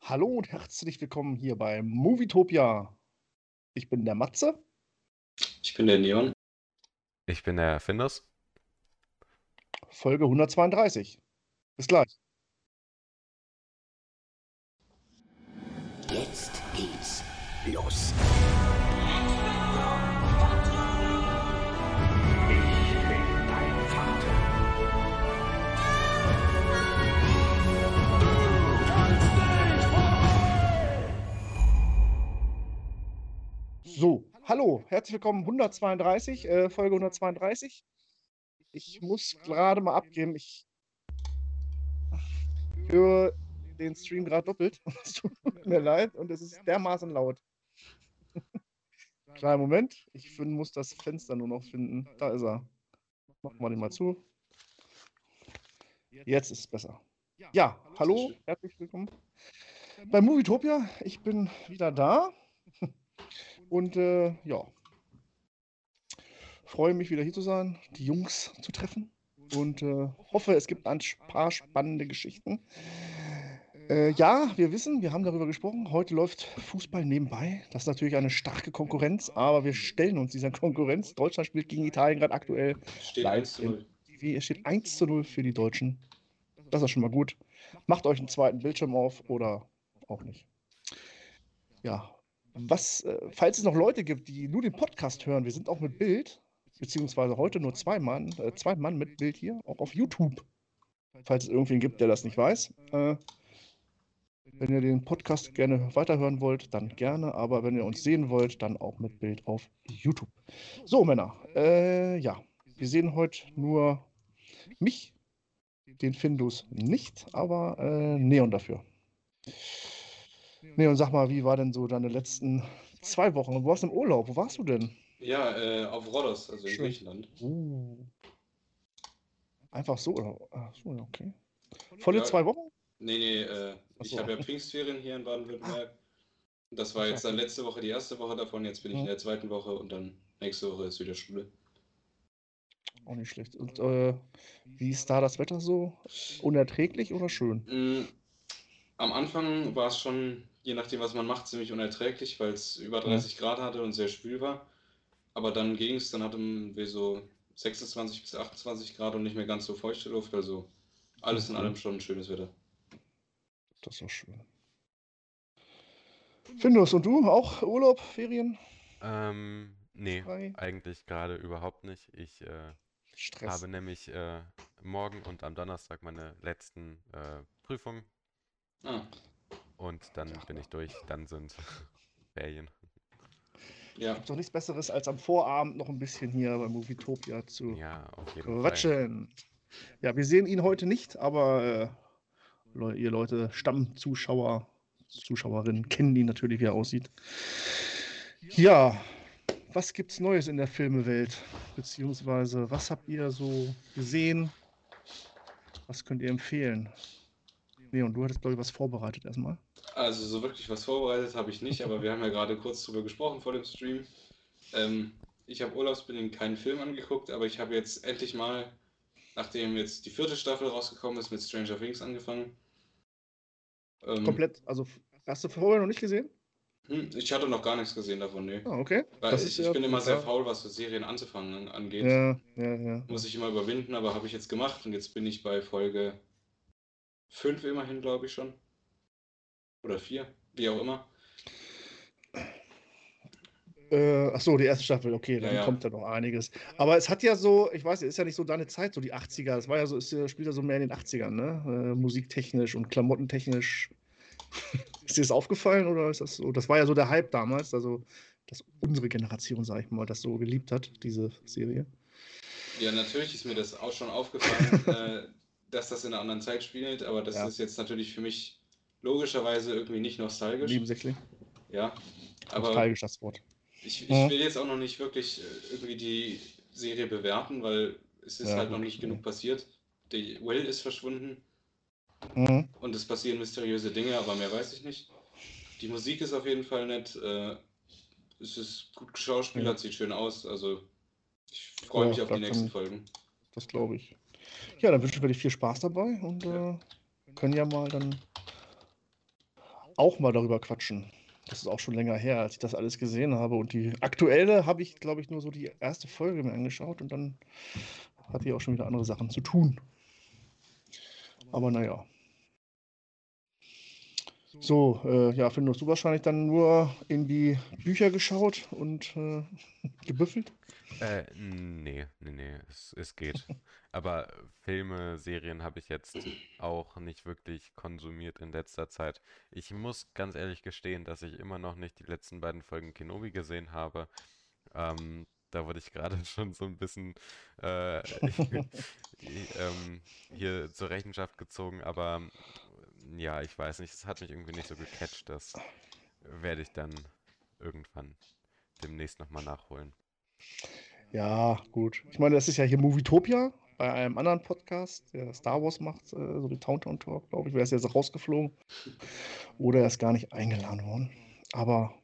Hallo und herzlich willkommen hier bei Movietopia. Ich bin der Matze. Ich bin der Neon. Ich bin der Findus. Folge 132. Bis gleich. So, hallo, herzlich willkommen 132, äh, Folge 132. Ich muss gerade mal abgeben, ich höre den Stream gerade doppelt. Es tut mir leid und es ist dermaßen laut. Kleinen Moment, ich find, muss das Fenster nur noch finden. Da ist er. Machen wir den mal zu. Jetzt ist es besser. Ja, hallo, herzlich willkommen bei Movietopia. Ich bin wieder da. Und äh, ja, freue mich wieder hier zu sein, die Jungs zu treffen und äh, hoffe, es gibt ein paar spannende Geschichten. Äh, ja, wir wissen, wir haben darüber gesprochen. Heute läuft Fußball nebenbei. Das ist natürlich eine starke Konkurrenz, aber wir stellen uns dieser Konkurrenz. Deutschland spielt gegen Italien gerade aktuell. Steht live 1 zu 0. im TV. Es steht 1 zu 0 für die Deutschen. Das ist schon mal gut. Macht euch einen zweiten Bildschirm auf oder auch nicht. Ja, was, äh, falls es noch Leute gibt, die nur den Podcast hören, wir sind auch mit Bild, beziehungsweise heute nur zwei Mann, äh, zwei Mann mit Bild hier, auch auf YouTube. Falls es irgendwen gibt, der das nicht weiß. Äh, wenn ihr den Podcast gerne weiterhören wollt, dann gerne, aber wenn ihr uns sehen wollt, dann auch mit Bild auf YouTube. So, Männer, äh, ja, wir sehen heute nur mich, den Findus nicht, aber äh, Neon dafür. Neon, sag mal, wie war denn so deine letzten zwei Wochen? Du warst im Urlaub, wo warst du denn? Ja, äh, auf Rhodos, also in Schön. Griechenland. Uh. Einfach so, oder? Ach so, okay. Volle Ja. zwei Wochen? Nee, nee, äh, ich so. habe ja Pfingstferien hier in Baden-Württemberg. Das war jetzt dann letzte Woche die erste Woche davon, jetzt bin ich Mhm. in der zweiten Woche und dann nächste Woche ist wieder Schule. Auch nicht schlecht. Und äh, wie ist da das Wetter so? Unerträglich oder schön? Am Anfang war es schon, je nachdem, was man macht, ziemlich unerträglich, weil es über 30 Grad hatte und sehr schwül war. Aber dann ging es, dann hatten wir so 26 bis 28 Grad und nicht mehr ganz so feuchte Luft. Also alles in Mhm. allem schon ein schönes Wetter. Das ist doch schön. Findus, und du auch Urlaub, Ferien? Ähm, nee, Frei? eigentlich gerade überhaupt nicht. Ich äh, habe nämlich äh, morgen und am Donnerstag meine letzten äh, Prüfungen Ah, und dann bin ich durch. Dann sind Ferien. ja. Gibt doch nichts Besseres, als am Vorabend noch ein bisschen hier bei Movietopia zu Ja, auf jeden Fall. quatschen. Ja, wir sehen ihn heute nicht, aber äh, ihr Leute, Stammzuschauer, Zuschauerinnen kennen ihn natürlich, wie er aussieht. Ja, was gibt's Neues in der Filmewelt? Beziehungsweise, was habt ihr so gesehen? Was könnt ihr empfehlen? Leon, du hattest, glaube ich, was vorbereitet erstmal. Also so wirklich was vorbereitet habe ich nicht, aber wir haben ja gerade kurz drüber gesprochen vor dem Stream. Ähm, ich habe urlaubsbedingt keinen Film angeguckt, aber ich habe jetzt endlich mal, nachdem jetzt die vierte Staffel rausgekommen ist, mit Stranger Things angefangen. Ähm, Komplett, also hast du vorher noch nicht gesehen? hm, Ich hatte noch gar nichts gesehen davon, nee. Ah, okay. Weil Das ich, ist ich ja- bin immer sehr ja. faul, was so Serien anzufangen angeht. Ja, ja, ja. Muss ich immer überwinden, aber habe ich jetzt gemacht und jetzt bin ich bei Folge 5 immerhin, glaube ich schon. Oder 4, wie auch immer. Äh, ach so, die erste Staffel, okay, dann Ja, ja. kommt ja noch einiges. Aber es hat ja so, ich weiß, ist ja nicht so deine Zeit, so die 80er. Das war ja so, es äh, spielt ja so mehr in den 80ern, ne? Äh, musiktechnisch und klamottentechnisch. ist dir das aufgefallen oder ist das so? Das war ja so der Hype damals, also dass unsere Generation, sag ich mal, das so geliebt hat, diese Serie. Ja, natürlich ist mir das auch schon aufgefallen, äh, dass das in einer anderen Zeit spielt, aber das Ja. ist jetzt natürlich für mich logischerweise irgendwie nicht nostalgisch. Nebensächlich. Ja, aber Nostalgisch das Wort. ich, ich Ja. will jetzt auch noch nicht wirklich äh, irgendwie die Serie bewerten, weil es ist Ja, halt noch nicht ja. genug passiert. Die Will ist verschwunden Mhm. und es passieren mysteriöse Dinge, aber mehr weiß ich nicht. Die Musik ist auf jeden Fall nett. Äh, es ist gut geschauspielert, sieht schön aus. Also ich freue Ja, mich auf die nächsten Folgen. Das glaube ich. Ja, dann wünschen wir dir viel Spaß dabei und äh, können ja mal dann auch mal darüber quatschen. Das ist auch schon länger her, als ich das alles gesehen habe. Und die aktuelle habe ich, glaube ich, nur so die erste Folge mir angeschaut und dann hatte ich auch schon wieder andere Sachen zu tun. Aber naja. So, äh, ja, Finn, hast du wahrscheinlich dann nur in die Bücher geschaut und äh, gebüffelt? Äh, nee, nee, nee, es, es geht. Aber Filme, Serien habe ich jetzt auch nicht wirklich konsumiert in letzter Zeit. Ich muss ganz ehrlich gestehen, dass ich immer noch nicht die letzten beiden Folgen Kenobi gesehen habe. Ähm, da wurde ich gerade schon so ein bisschen äh, ähm, hier zur Rechenschaft gezogen, aber ja, ich weiß nicht, es hat mich irgendwie nicht so gecatcht. Das werde ich dann irgendwann demnächst nochmal nachholen. Ja, gut. Ich meine, das ist ja hier Movietopia bei einem anderen Podcast, der Star Wars macht, äh, so wie Towntown Talk, glaube ich. Wäre es jetzt rausgeflogen. Oder er ist gar nicht eingeladen worden. Aber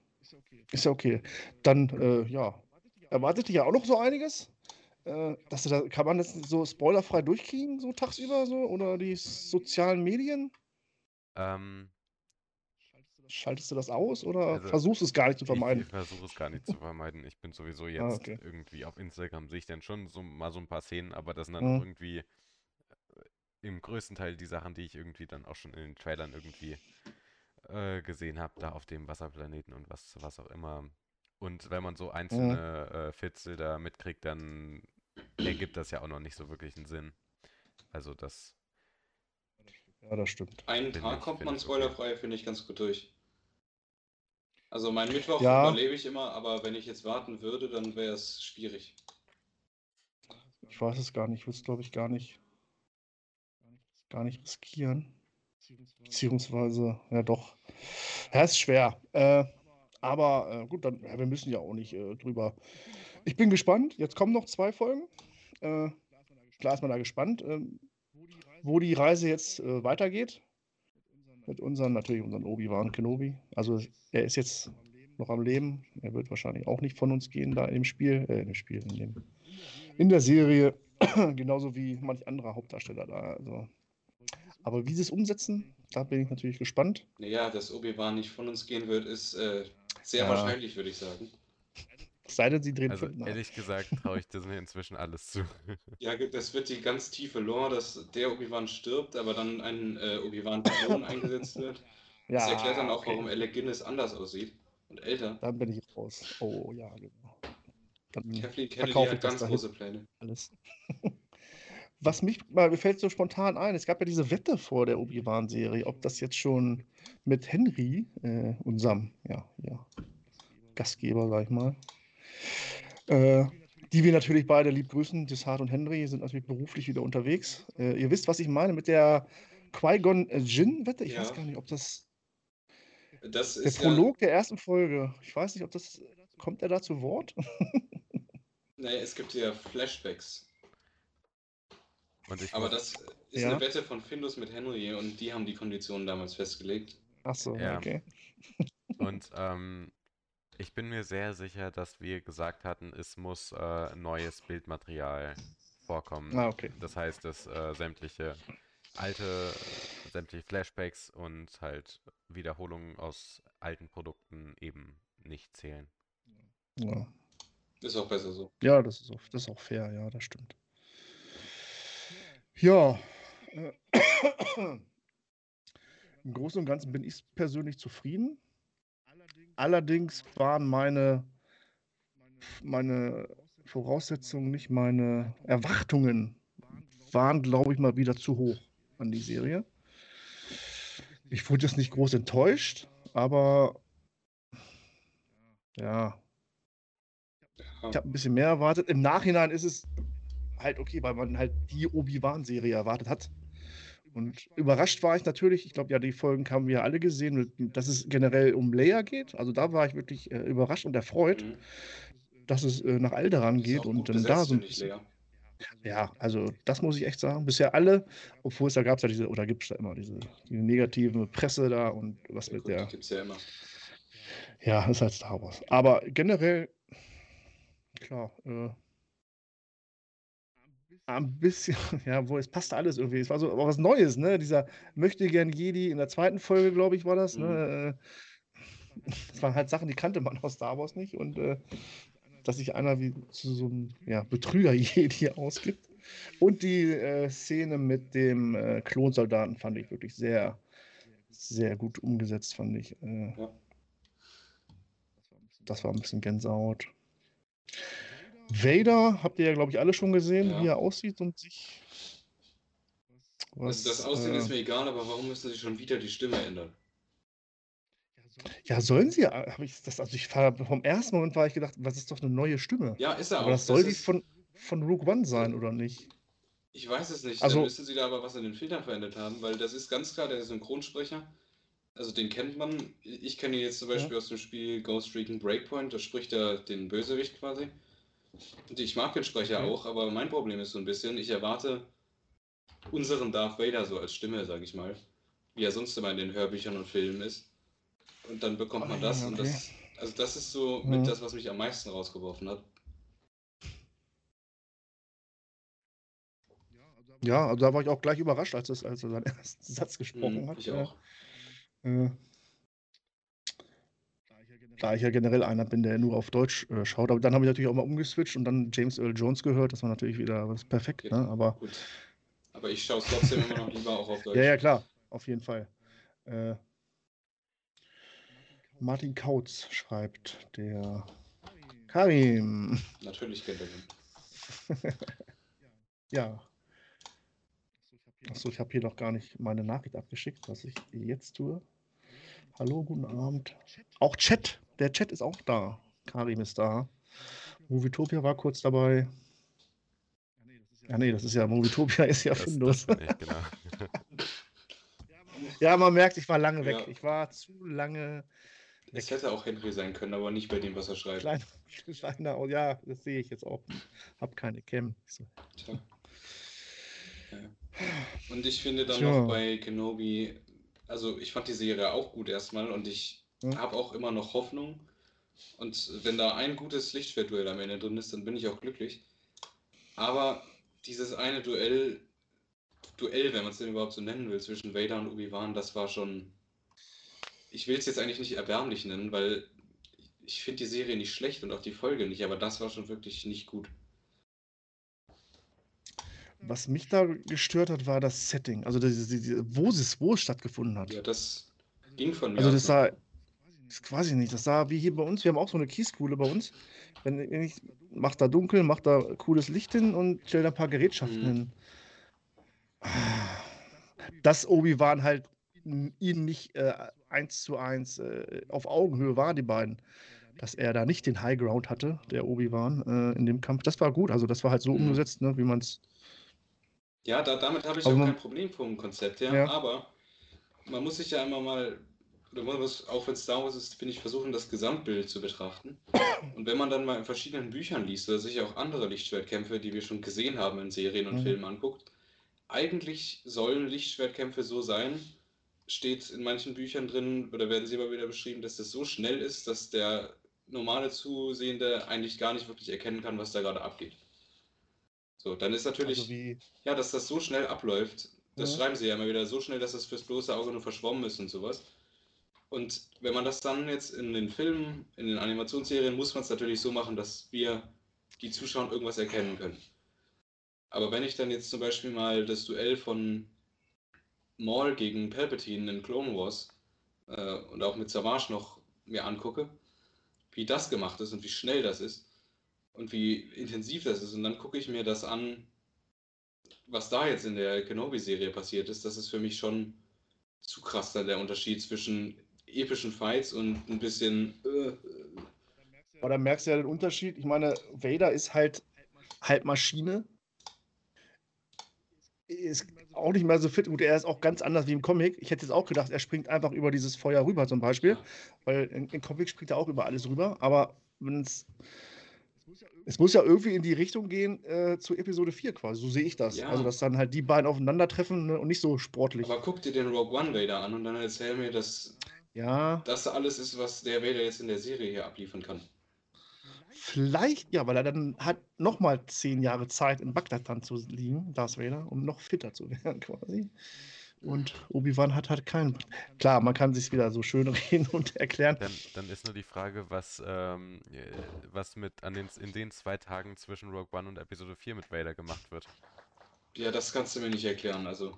ist ja okay. Dann, äh, ja, erwartet dich ja auch noch so einiges. Äh, dass du da, kann man das so spoilerfrei durchkriegen, so tagsüber so? Oder die sozialen Medien? Ähm, Schaltest du das aus oder Also, versuchst es gar nicht zu ich, vermeiden? ich versuche es gar nicht zu vermeiden. Ich bin sowieso Ah, jetzt okay. irgendwie auf Instagram, sehe ich dann schon so mal so ein paar Szenen, aber das sind dann Mhm. auch irgendwie äh, im größten Teil die Sachen, die ich irgendwie dann auch schon in den Trailern irgendwie äh, gesehen habe, da auf dem Wasserplaneten und was, was auch immer. Und wenn man so einzelne äh, Fitzel da mitkriegt, dann ergibt das ja auch noch nicht so wirklich einen Sinn. Also das, Ja, das stimmt. Einen Finde Tag ich- kommt man ich okay. spoilerfrei, finde ich ganz gut durch. Also mein Mittwoch Ja. überlebe ich immer, aber wenn ich jetzt warten würde, dann wäre es schwierig. Ich weiß es gar nicht. Ich würde es, glaube ich, gar nicht, gar nicht riskieren. Beziehungsweise, ja doch. Ja, ist schwer. Äh, aber äh, gut, dann, ja, wir müssen ja auch nicht äh, drüber. Ich bin gespannt. Jetzt kommen noch zwei Folgen. Äh, klar ist man da gespannt, ähm, wo die Reise jetzt äh, weitergeht. Mit unseren, natürlich unseren Obi-Wan Kenobi. Also er ist jetzt noch am Leben. Er wird wahrscheinlich auch nicht von uns gehen da im Spiel, äh, im Spiel, in, dem, in der Serie. Genauso wie manch anderer Hauptdarsteller da. Also. Aber wie sie es umsetzen, da bin ich natürlich gespannt. Naja, dass Obi-Wan nicht von uns gehen wird, ist äh, sehr Ja. wahrscheinlich, würde ich sagen. Es sei denn, sie drehen also ehrlich gesagt traue ich Disney inzwischen alles zu. Ja, das wird die ganz tiefe Lore, dass der Obi-Wan stirbt, aber dann ein äh, Obi-Wan-Klon eingesetzt wird. Das erklärt dann auch, okay. warum Alec Guinness anders aussieht und älter. Dann bin ich raus. Oh ja, genau. Dann Kathleen Kennedy verkaufe ich hat das ganz dahin. große Pläne. alles. Was mich mal, mir fällt so spontan ein, es gab ja diese Wette vor der Obi-Wan-Serie, ob das jetzt schon mit Henry, äh, unserem, ja, ja, Gastgeber, sag ich mal, äh, die wir natürlich beide lieb grüßen, Dishart und Henry, sind natürlich beruflich wieder unterwegs. Äh, ihr wisst, was ich meine mit der Qui-Gon Jinn-Wette? Ich Ja. weiß gar nicht, ob das Das der ist ja, Prolog der ersten Folge. Ich weiß nicht, ob das, kommt er da zu Wort? nee, es gibt ja Flashbacks. Und ich Aber das ist Ja. eine Wette von Findus mit Henry und die haben die Konditionen damals festgelegt. Ach so, Ja. okay. Und ähm, ich bin mir sehr sicher, dass wir gesagt hatten, es muss äh, neues Bildmaterial vorkommen. Ah, okay. Das heißt, dass äh, sämtliche alte, sämtliche Flashbacks und halt Wiederholungen aus alten Produkten eben nicht zählen. Ja. Ist auch besser so. Ja, das ist, auch, das ist auch fair, ja, das stimmt. Ja. Äh, Im Großen und Ganzen bin ich persönlich zufrieden. Allerdings waren meine, meine Voraussetzungen, nicht meine Erwartungen, waren, glaube ich, mal wieder zu hoch an die Serie. Ich wurde jetzt nicht groß enttäuscht, aber ja, ich habe ein bisschen mehr erwartet. Im Nachhinein ist es halt okay, weil man halt die Obi-Wan-Serie erwartet hat. Und überrascht war ich natürlich, ich glaube, ja, die Folgen haben wir alle gesehen, dass es generell um Leia geht. Also da war ich wirklich äh, überrascht und erfreut, Mhm. dass es äh, nach Alderan geht und dann da so ein finde ich, bisschen. Lea. Ja, also das muss ich echt sagen. Bisher alle, obwohl es da gab es ja diese, oder gibt es da immer diese die negative Presse da und was Ja, mit gut, der. gibt's ja immer. Ja, ist halt Star Wars. Aber generell, klar, äh, ein bisschen, ja, wo es passte alles irgendwie. Es war so aber was Neues, ne? Dieser möchte gern Jedi in der zweiten Folge, glaube ich, war das. Ne? Äh, Das waren halt Sachen, die kannte man aus Star Wars nicht. Und äh, dass sich einer wie zu so einem ja, Betrüger-Jedi ausgibt. Und die äh, Szene mit dem äh, Klonsoldaten fand ich wirklich sehr, sehr gut umgesetzt, fand ich. Äh, Ja. Das war ein bisschen Gänsehaut. Vader habt ihr ja, glaube ich, alle schon gesehen, Ja. wie er aussieht und sich. Also das was, Aussehen äh, ist mir egal, aber warum müssen sie schon wieder die Stimme ändern? Ja, sollen sie? Hab ich das, also ich war, vom ersten Moment war ich gedacht, was ist doch eine neue Stimme. Ja, ist er aber auch. das soll die ist- von, von Rogue One sein, oder nicht? Ich weiß es nicht. Also- Dann müssen sie da aber was an den Filtern verändert haben, weil das ist ganz klar der Synchronsprecher. Also den kennt man. Ich kenne ihn jetzt zum Beispiel aus dem Spiel Ghost Recon Breakpoint. Da spricht er den Bösewicht quasi. Und ich mag den Sprecher Okay. auch, aber mein Problem ist so ein bisschen, ich erwarte unseren Darth Vader so als Stimme, sag ich mal. Wie er sonst immer in den Hörbüchern und Filmen ist. Und dann bekommt man Ah, das und okay. das. Also das ist so Mhm. mit das, was mich am meisten rausgeworfen hat. Ja, also da war ich auch gleich überrascht, als, als er seinen ersten Satz gesprochen Mhm, hat. ich auch. Äh, da ich ja generell einer bin, der nur auf Deutsch äh, schaut. Aber dann habe ich natürlich auch mal umgeswitcht und dann James Earl Jones gehört. Das war natürlich wieder ist perfekt. Okay. Ne? Aber Gut. Aber ich schaue es trotzdem immer noch lieber auch auf Deutsch. ja, ja, klar, auf jeden Fall. Äh, Martin Kautz schreibt, der Karim. Natürlich kennt er den. Ja. Achso, ich habe hier noch gar nicht meine Nachricht abgeschickt, was ich jetzt tue. Hallo, guten Abend. Auch Chat. Der Chat ist auch da. Karim ist da. Movietopia war kurz dabei. Ja, nee, das ist ja, Movietopia ist ja Findus. genau. Ja, man merkt, ich war lange weg. Ja. Ich war zu lange Es hätte auch Henry sein können, aber nicht bei dem, was er schreibt. klein, kleiner. Oh, ja, das sehe ich jetzt auch. Hab keine Cam. Ich So. Tja. Ja. Und ich finde dann Tja. noch bei Kenobi, also ich fand die Serie auch gut erstmal und ich Hm. habe auch immer noch Hoffnung. Und wenn da ein gutes Lichtschwertduell am Ende drin ist, dann bin ich auch glücklich. Aber dieses eine Duell, Duell, wenn man es denn überhaupt so nennen will, zwischen Vader und Obi-Wan, das war schon. Ich will es jetzt eigentlich nicht erbärmlich nennen, weil ich finde die Serie nicht schlecht und auch die Folge nicht, aber das war schon wirklich nicht gut. Was mich da gestört hat, war das Setting. Also, das, die, wo, es, wo es stattgefunden hat. Ja, das ging von mir Also das sah, das weiß ich nicht, das sah wie hier bei uns, wir haben auch so eine Kieskuhle bei uns. Wenn ich, mach da dunkel, mach da cooles Licht hin und stell da ein paar Gerätschaften Mhm. hin. Dass Obi-Wan halt ihn nicht äh, eins zu eins äh, auf Augenhöhe war, die beiden. Dass er da nicht den High Ground hatte, der Obi-Wan, äh, in dem Kampf. Das war gut, also das war halt so Mhm. umgesetzt, ne, wie man es. Ja, da, damit habe ich Aber auch kein Problem vom Konzept her, Ja. aber man muss sich ja immer mal, oder man muss, auch wenn Star Wars ist, finde ich, versuchen, das Gesamtbild zu betrachten. Und wenn man dann mal in verschiedenen Büchern liest oder sich auch andere Lichtschwertkämpfe, die wir schon gesehen haben in Serien und Mhm. Filmen anguckt, eigentlich sollen Lichtschwertkämpfe so sein, steht in manchen Büchern drin, oder werden sie immer wieder beschrieben, dass das so schnell ist, dass der normale Zusehende eigentlich gar nicht wirklich erkennen kann, was da gerade abgeht. So, dann ist natürlich. Also wie, Ja, dass das so schnell abläuft, das Ja. schreiben sie ja immer wieder, so schnell, dass das fürs bloße Auge nur verschwommen ist und sowas. Und wenn man das dann jetzt in den Filmen, in den Animationsserien, muss man es natürlich so machen, dass wir, die Zuschauer, irgendwas erkennen können. Aber wenn ich dann jetzt zum Beispiel mal das Duell von Maul gegen Palpatine in Clone Wars äh, und auch mit Savage noch mir angucke, wie das gemacht ist und wie schnell das ist und wie intensiv das ist, und dann gucke ich mir das an, was da jetzt in der Kenobi-Serie passiert ist, das ist für mich schon zu krass dann der Unterschied zwischen epischen Fights und ein bisschen. Äh, Aber da merkst du ja den Unterschied. Ich meine, Vader ist halt halt Maschine. Ist auch nicht mehr so fit. Gut, er ist auch ganz anders wie im Comic. Ich hätte jetzt auch gedacht, er springt einfach über dieses Feuer rüber zum Beispiel. Weil im, Comic springt er auch über alles rüber. Aber wenn es. Es muss ja irgendwie in die Richtung gehen äh, zu Episode 4 quasi. So sehe ich das. Ja. Also, dass dann halt die beiden aufeinandertreffen ne, und nicht so sportlich. aber guck dir den Rogue One Vader an und dann erzähl mir, dass ja. das alles ist, was der Vader jetzt in der Serie hier abliefern kann. Vielleicht, ja, weil er dann hat nochmal zehn Jahre Zeit, in Bagdad dann zu liegen, Darth Vader, um noch fitter zu werden quasi. Und Obi-Wan hat halt keinen. Klar, man kann sich wieder so schön reden und erklären. Dann, dann ist nur die Frage, was, ähm, äh, was mit an den, in den zwei Tagen zwischen Rogue One und Episode 4 mit Vader gemacht wird. Ja, das kannst du mir nicht erklären. Also,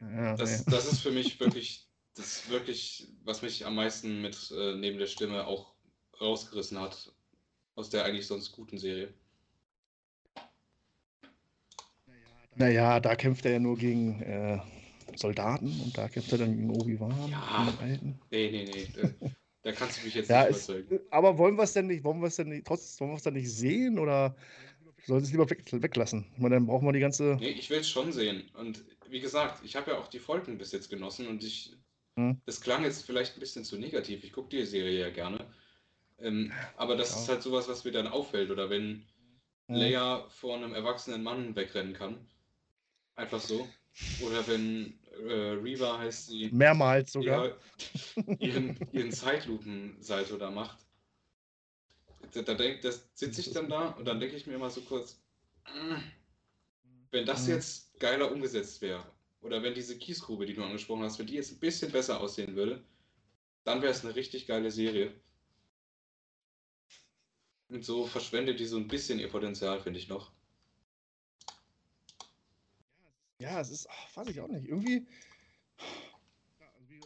Ja, das, das ist für mich wirklich, das ist wirklich, was mich am meisten mit äh, neben der Stimme auch rausgerissen hat aus der eigentlich sonst guten Serie. Naja, da kämpft er ja nur gegen äh, Soldaten und da kämpft er dann gegen Obi-Wan, Ja. Nee, nee, nee. Da, kannst du mich jetzt Ja, nicht ist, überzeugen. aber wollen wir es denn nicht, wollen wir es denn nicht, trotzdem, wollen wir es dann nicht sehen oder sollen wir es lieber weg, weglassen? Ich meine, dann brauchen wir die ganze. Nee, ich will es schon sehen. Und wie gesagt, ich habe ja auch die Folgen bis jetzt genossen und ich. Hm. Das klang jetzt vielleicht ein bisschen zu negativ. Ich gucke die Serie ja gerne. Ähm, aber das Ja. ist halt sowas, was mir dann auffällt. Oder wenn Hm. Leia vor einem erwachsenen Mann wegrennen kann. Einfach so. Oder wenn äh, Reva heißt sie. Mehrmals sogar. Ja, ihren, ihren Zeitlupen-Salto da macht. Da, da denk, das sitze ich dann da und dann denke ich mir immer so kurz, "Mm, wenn das Mhm. jetzt geiler umgesetzt wäre, oder wenn diese Kiesgrube, die du angesprochen hast, wenn die jetzt ein bisschen besser aussehen würde, dann wäre es eine richtig geile Serie. Und so verschwendet die so ein bisschen ihr Potenzial, finde ich noch. Ja, es ist, ach, weiß ich auch nicht. Irgendwie.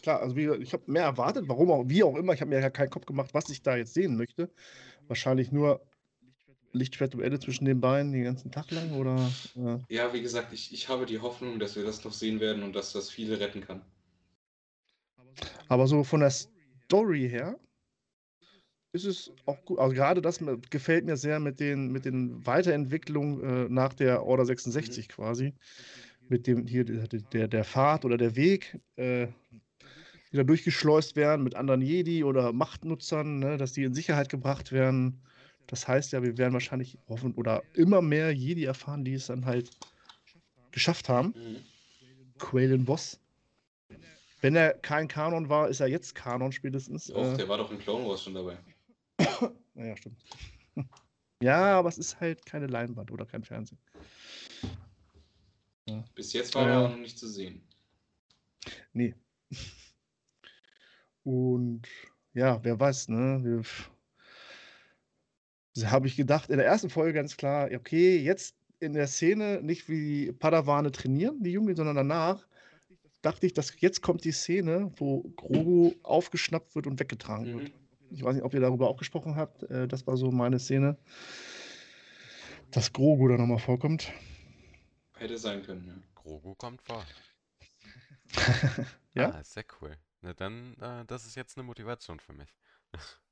Klar, also wie, ich habe mehr erwartet, warum auch, wie auch immer. Ich habe mir ja keinen Kopf gemacht, was ich da jetzt sehen möchte. Wahrscheinlich nur Lichtschwertduelle zwischen den Beinen den ganzen Tag lang oder. Äh, Ja, wie gesagt, ich, ich habe die Hoffnung, dass wir das noch sehen werden und dass das viele retten kann. aber so von der Story her ist es auch gut. Also gerade das gefällt mir sehr mit den, mit den Weiterentwicklungen äh, nach der Order 66 quasi. Mit dem hier der, der, der Pfad oder der Weg, äh, die da durchgeschleust werden mit anderen Jedi oder Machtnutzern, ne, dass die in Sicherheit gebracht werden. Das heißt ja, wir werden wahrscheinlich hoffen oder immer mehr Jedi erfahren, die es dann halt geschafft haben. Mhm. Quaylen Boss. Wenn er kein Kanon war, ist er jetzt Kanon spätestens. Och, Äh, der war doch in Clone Wars schon dabei. naja, stimmt. Ja, aber es ist halt keine Leinwand oder kein Fernsehen. Bis jetzt war Ja. er auch noch nicht zu sehen. Nee. Und ja, wer weiß, ne? Wir, habe ich gedacht, in der ersten Folge ganz klar, okay, jetzt in der Szene nicht wie die Padawane trainieren, die Jungen, sondern danach dachte ich, dass jetzt kommt die Szene, wo Grogu aufgeschnappt wird und weggetragen wird. Mhm. Ich weiß nicht, ob ihr darüber auch gesprochen habt. Äh, das war so meine Szene. Dass Grogu da nochmal vorkommt. Hätte sein können, ja. Grogu kommt vor. Ja? Ah, sehr cool. Na dann, äh, das ist jetzt eine Motivation für mich.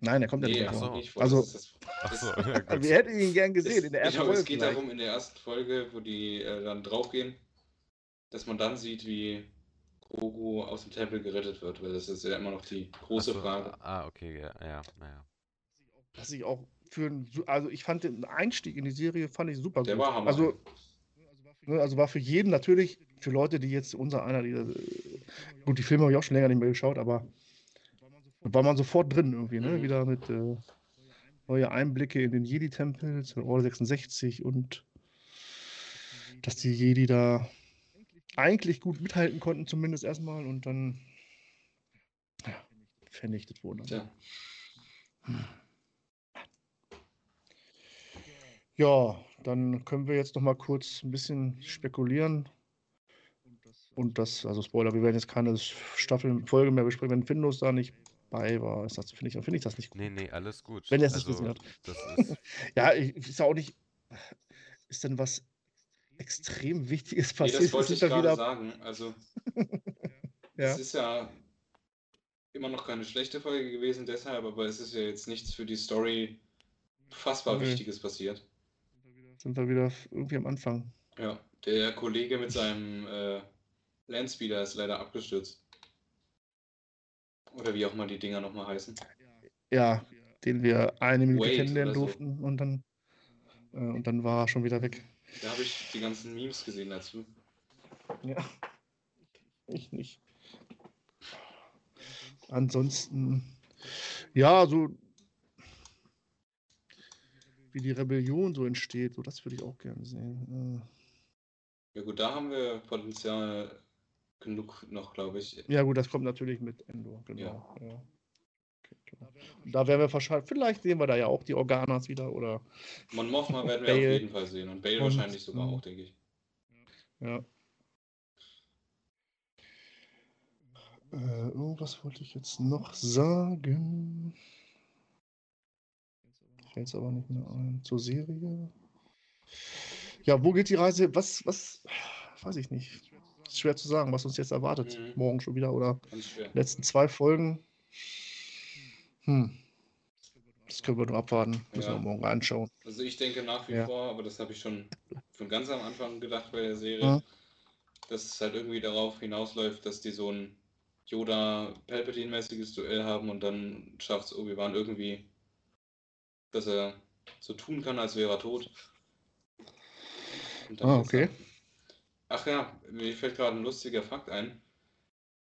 Nein, er kommt ja Nee, nicht mehr ach so. vor. vor. nicht vor. Also, das so, ja wir hätten ihn gern gesehen in der ersten genau, Folge. es geht vielleicht. darum, in der ersten Folge, wo die äh, dann draufgehen, dass man dann sieht, wie Grogu aus dem Tempel gerettet wird, weil das ist ja immer noch die große so, Frage. Ah, okay, ja, ja, naja. Was ich auch für ein, su- also ich fand den Einstieg in die Serie fand ich super Der gut. war Hammer. Also, ne, also war für jeden natürlich, für Leute, die jetzt unser einer, die, äh, gut, die Filme habe ich auch schon länger nicht mehr geschaut, aber war man sofort drin irgendwie, ne? Mhm. Wieder mit äh, neue Einblicke in den Jedi-Tempel, zur Order 66 und dass die Jedi da eigentlich gut mithalten konnten, zumindest erstmal, und dann ja, vernichtet wurden. Tja, Ja, dann können wir jetzt noch mal kurz ein bisschen spekulieren. Und das, also Spoiler, wir werden jetzt keine Staffel, Folge mehr besprechen, wenn Findus da nicht bei war. Ist das, finde ich, finde ich das nicht gut. Nee, nee, alles gut. Wenn er es nicht also, gesehen hat. Das ist, Ja, ich, ist auch nicht. Ist denn was extrem Wichtiges nee, passiert? das wollte ich wir gerade wieder- sagen. Also, Ja. es ist ja immer noch keine schlechte Folge gewesen deshalb, aber es ist ja jetzt nichts für die Story fassbar Nee. Wichtiges passiert. Sind wir wieder irgendwie am Anfang. Ja, der Kollege mit seinem äh, Landspeeder ist leider abgestürzt. Oder wie auch mal die Dinger nochmal heißen. Ja, den wir eine Minute Wait kennenlernen so. durften und dann, äh, und dann war er schon wieder weg. Da habe ich die ganzen Memes gesehen dazu. Ja. Ich nicht. Ansonsten, ja, so wie die Rebellion so entsteht. So, das würde ich auch gerne sehen. Ja gut, da haben wir Potenzial genug noch, glaube ich. Ja gut, das kommt natürlich mit Endor, genau. Ja. Ja. Okay, klar. Da werden wir wahrscheinlich, vielleicht sehen wir da ja auch die Organas wieder oder. Mon Mothma werden wir auf jeden Fall sehen und Bale und, wahrscheinlich sogar auch, denke ich. Ja. Äh, irgendwas wollte ich jetzt noch sagen. Fällt es aber nicht mehr ein. Zur Serie. Ja, wo geht die Reise? Was, was, weiß ich nicht. Ist schwer zu sagen, was uns jetzt erwartet. Mhm. Morgen schon wieder oder letzten zwei Folgen. Hm. Das können wir nur abwarten. Müssen ja. wir morgen anschauen. Also ich denke nach wie ja. vor, aber das habe ich schon von ganz am Anfang gedacht bei der Serie, ja. dass es halt irgendwie darauf hinausläuft, dass die so ein Yoda-Palpatine-mäßiges Duell haben und dann schafft es Obi-Wan irgendwie, dass er so tun kann, als wäre er tot. Ah, okay. Ach ja, mir fällt gerade ein lustiger Fakt ein.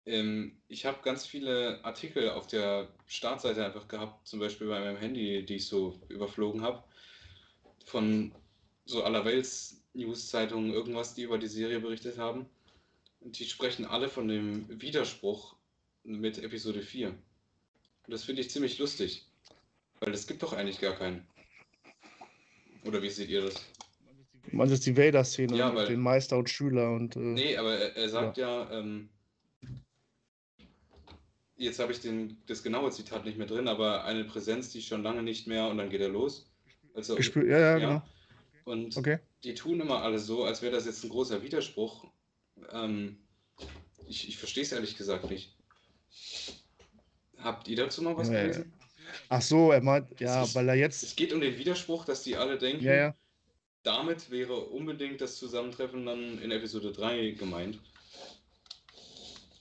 Ähm, ich habe ganz viele Artikel auf der Startseite einfach gehabt, zum Beispiel bei meinem Handy, die ich so überflogen habe, von so allerwelts News-Zeitungen, irgendwas, die über die Serie berichtet haben. Und die sprechen alle von dem Widerspruch mit Episode 4. Und das finde ich ziemlich lustig. Weil es gibt doch eigentlich gar keinen. Oder wie seht ihr das? Man ist die Vader-Szene ja, mit den Meister und Schüler und. Äh, nee, aber er, er sagt ja, ja ähm, jetzt habe ich den, das genaue Zitat nicht mehr drin, aber eine Präsenz, die schon lange nicht mehr und dann geht er los. Also, Gespür, ja, ja, ja, genau. Und okay. die tun immer alle so, als wäre das jetzt ein großer Widerspruch. Ähm, ich ich verstehe es ehrlich gesagt nicht. Habt ihr dazu mal was ja, gelesen? Ach so, er meint, ja, ist, weil er jetzt. Es geht um den Widerspruch, dass die alle denken, ja, ja. Damit wäre unbedingt das Zusammentreffen dann in Episode 3 gemeint.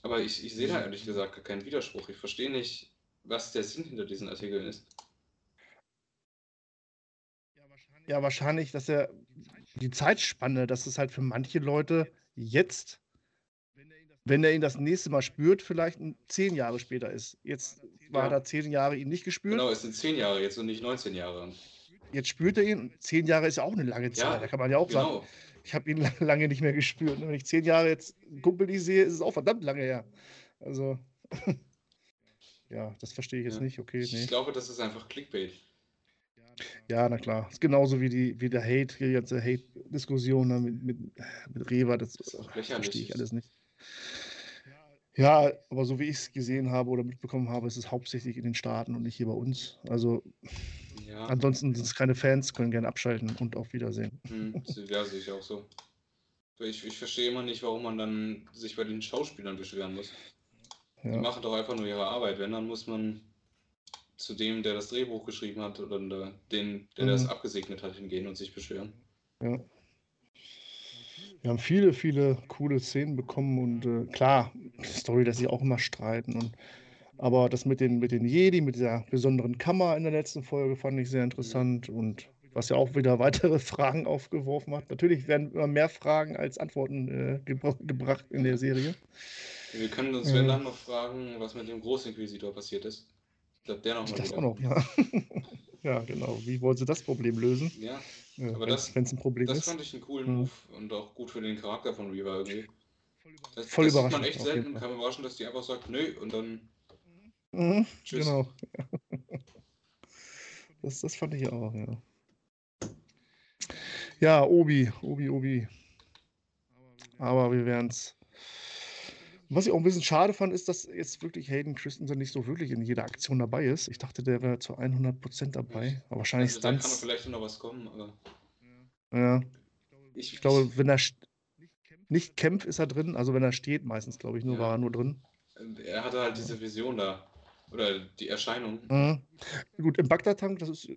Aber ich, ich sehe da ehrlich gesagt keinen Widerspruch. Ich verstehe nicht, was der Sinn hinter diesen Artikeln ist. Ja, wahrscheinlich, dass er die Zeitspanne, dass es halt für manche Leute jetzt wenn er ihn das nächste Mal spürt, vielleicht zehn Jahre später ist. Jetzt war ja. er da zehn Jahre ihn nicht gespürt. Genau, es sind zehn Jahre jetzt und nicht 19 Jahre. Jetzt spürt er ihn. Zehn Jahre ist ja auch eine lange Zeit. Ja, da kann man ja auch genau. sagen, ich habe ihn lange nicht mehr gespürt. Wenn ich zehn Jahre jetzt einen Kumpel nicht sehe, ist es auch verdammt lange her. Also, ja, das verstehe ich jetzt ja. nicht. Okay, nee. Ich glaube, das ist einfach Clickbait. Ja, na klar. Ist genauso wie, die, wie der Hate, die ganze Hate-Diskussion ne, mit, mit, mit Reva. Das, das verstehe ich alles nicht. Ja, aber so wie ich es gesehen habe oder mitbekommen habe, ist es hauptsächlich in den Staaten und nicht hier bei uns. Also ja. ansonsten sind es keine Fans, können gerne abschalten und auf Wiedersehen. Hm, ja, sehe ich auch so. Ich, ich verstehe immer nicht, warum man dann sich bei den Schauspielern beschweren muss. Ja. Die machen doch einfach nur ihre Arbeit. Wenn, dann muss man zu dem, der das Drehbuch geschrieben hat oder den, der mhm. das abgesegnet hat, hingehen und sich beschweren. Ja. Wir haben viele, viele coole Szenen bekommen und äh, klar, Story, dass sie auch immer streiten. Und, aber das mit den, mit den Jedi, mit dieser besonderen Kammer in der letzten Folge fand ich sehr interessant und was ja auch wieder weitere Fragen aufgeworfen hat. Natürlich werden immer mehr Fragen als Antworten äh, gebra gebracht in der Serie. Wir können uns, wenn dann noch fragen, was mit dem Großinquisitor passiert ist. Ich glaube, der noch mal Das wieder. auch noch, ja. ja, genau. Wie wollen sie das Problem lösen? Ja, ja, aber das, wenn's ein Problem das ist. fand ich einen coolen mhm. Move und auch gut für den Charakter von Reva irgendwie. Das, Voll das sieht man echt selten, kann man überraschen, dass die einfach sagt, nö, und dann mhm, tschüss. Genau. Das, das fand ich auch, ja. Ja, Obi, Obi, Obi. Aber wir werden es was ich auch ein bisschen schade fand, ist, dass jetzt wirklich Hayden Christensen nicht so wirklich in jeder Aktion dabei ist. Ich dachte, der wäre zu 100% dabei. Aber wahrscheinlich also, Stunts. Da kann vielleicht noch was kommen, aber. Ja. Ich, ich glaube, wenn er nicht kämpft, ist er drin. Also wenn er steht, meistens, glaube ich, nur ja. war er nur drin. Er hatte halt diese Vision da. Oder die Erscheinung. Mhm. Gut, im Bagdad-Tank, das ist.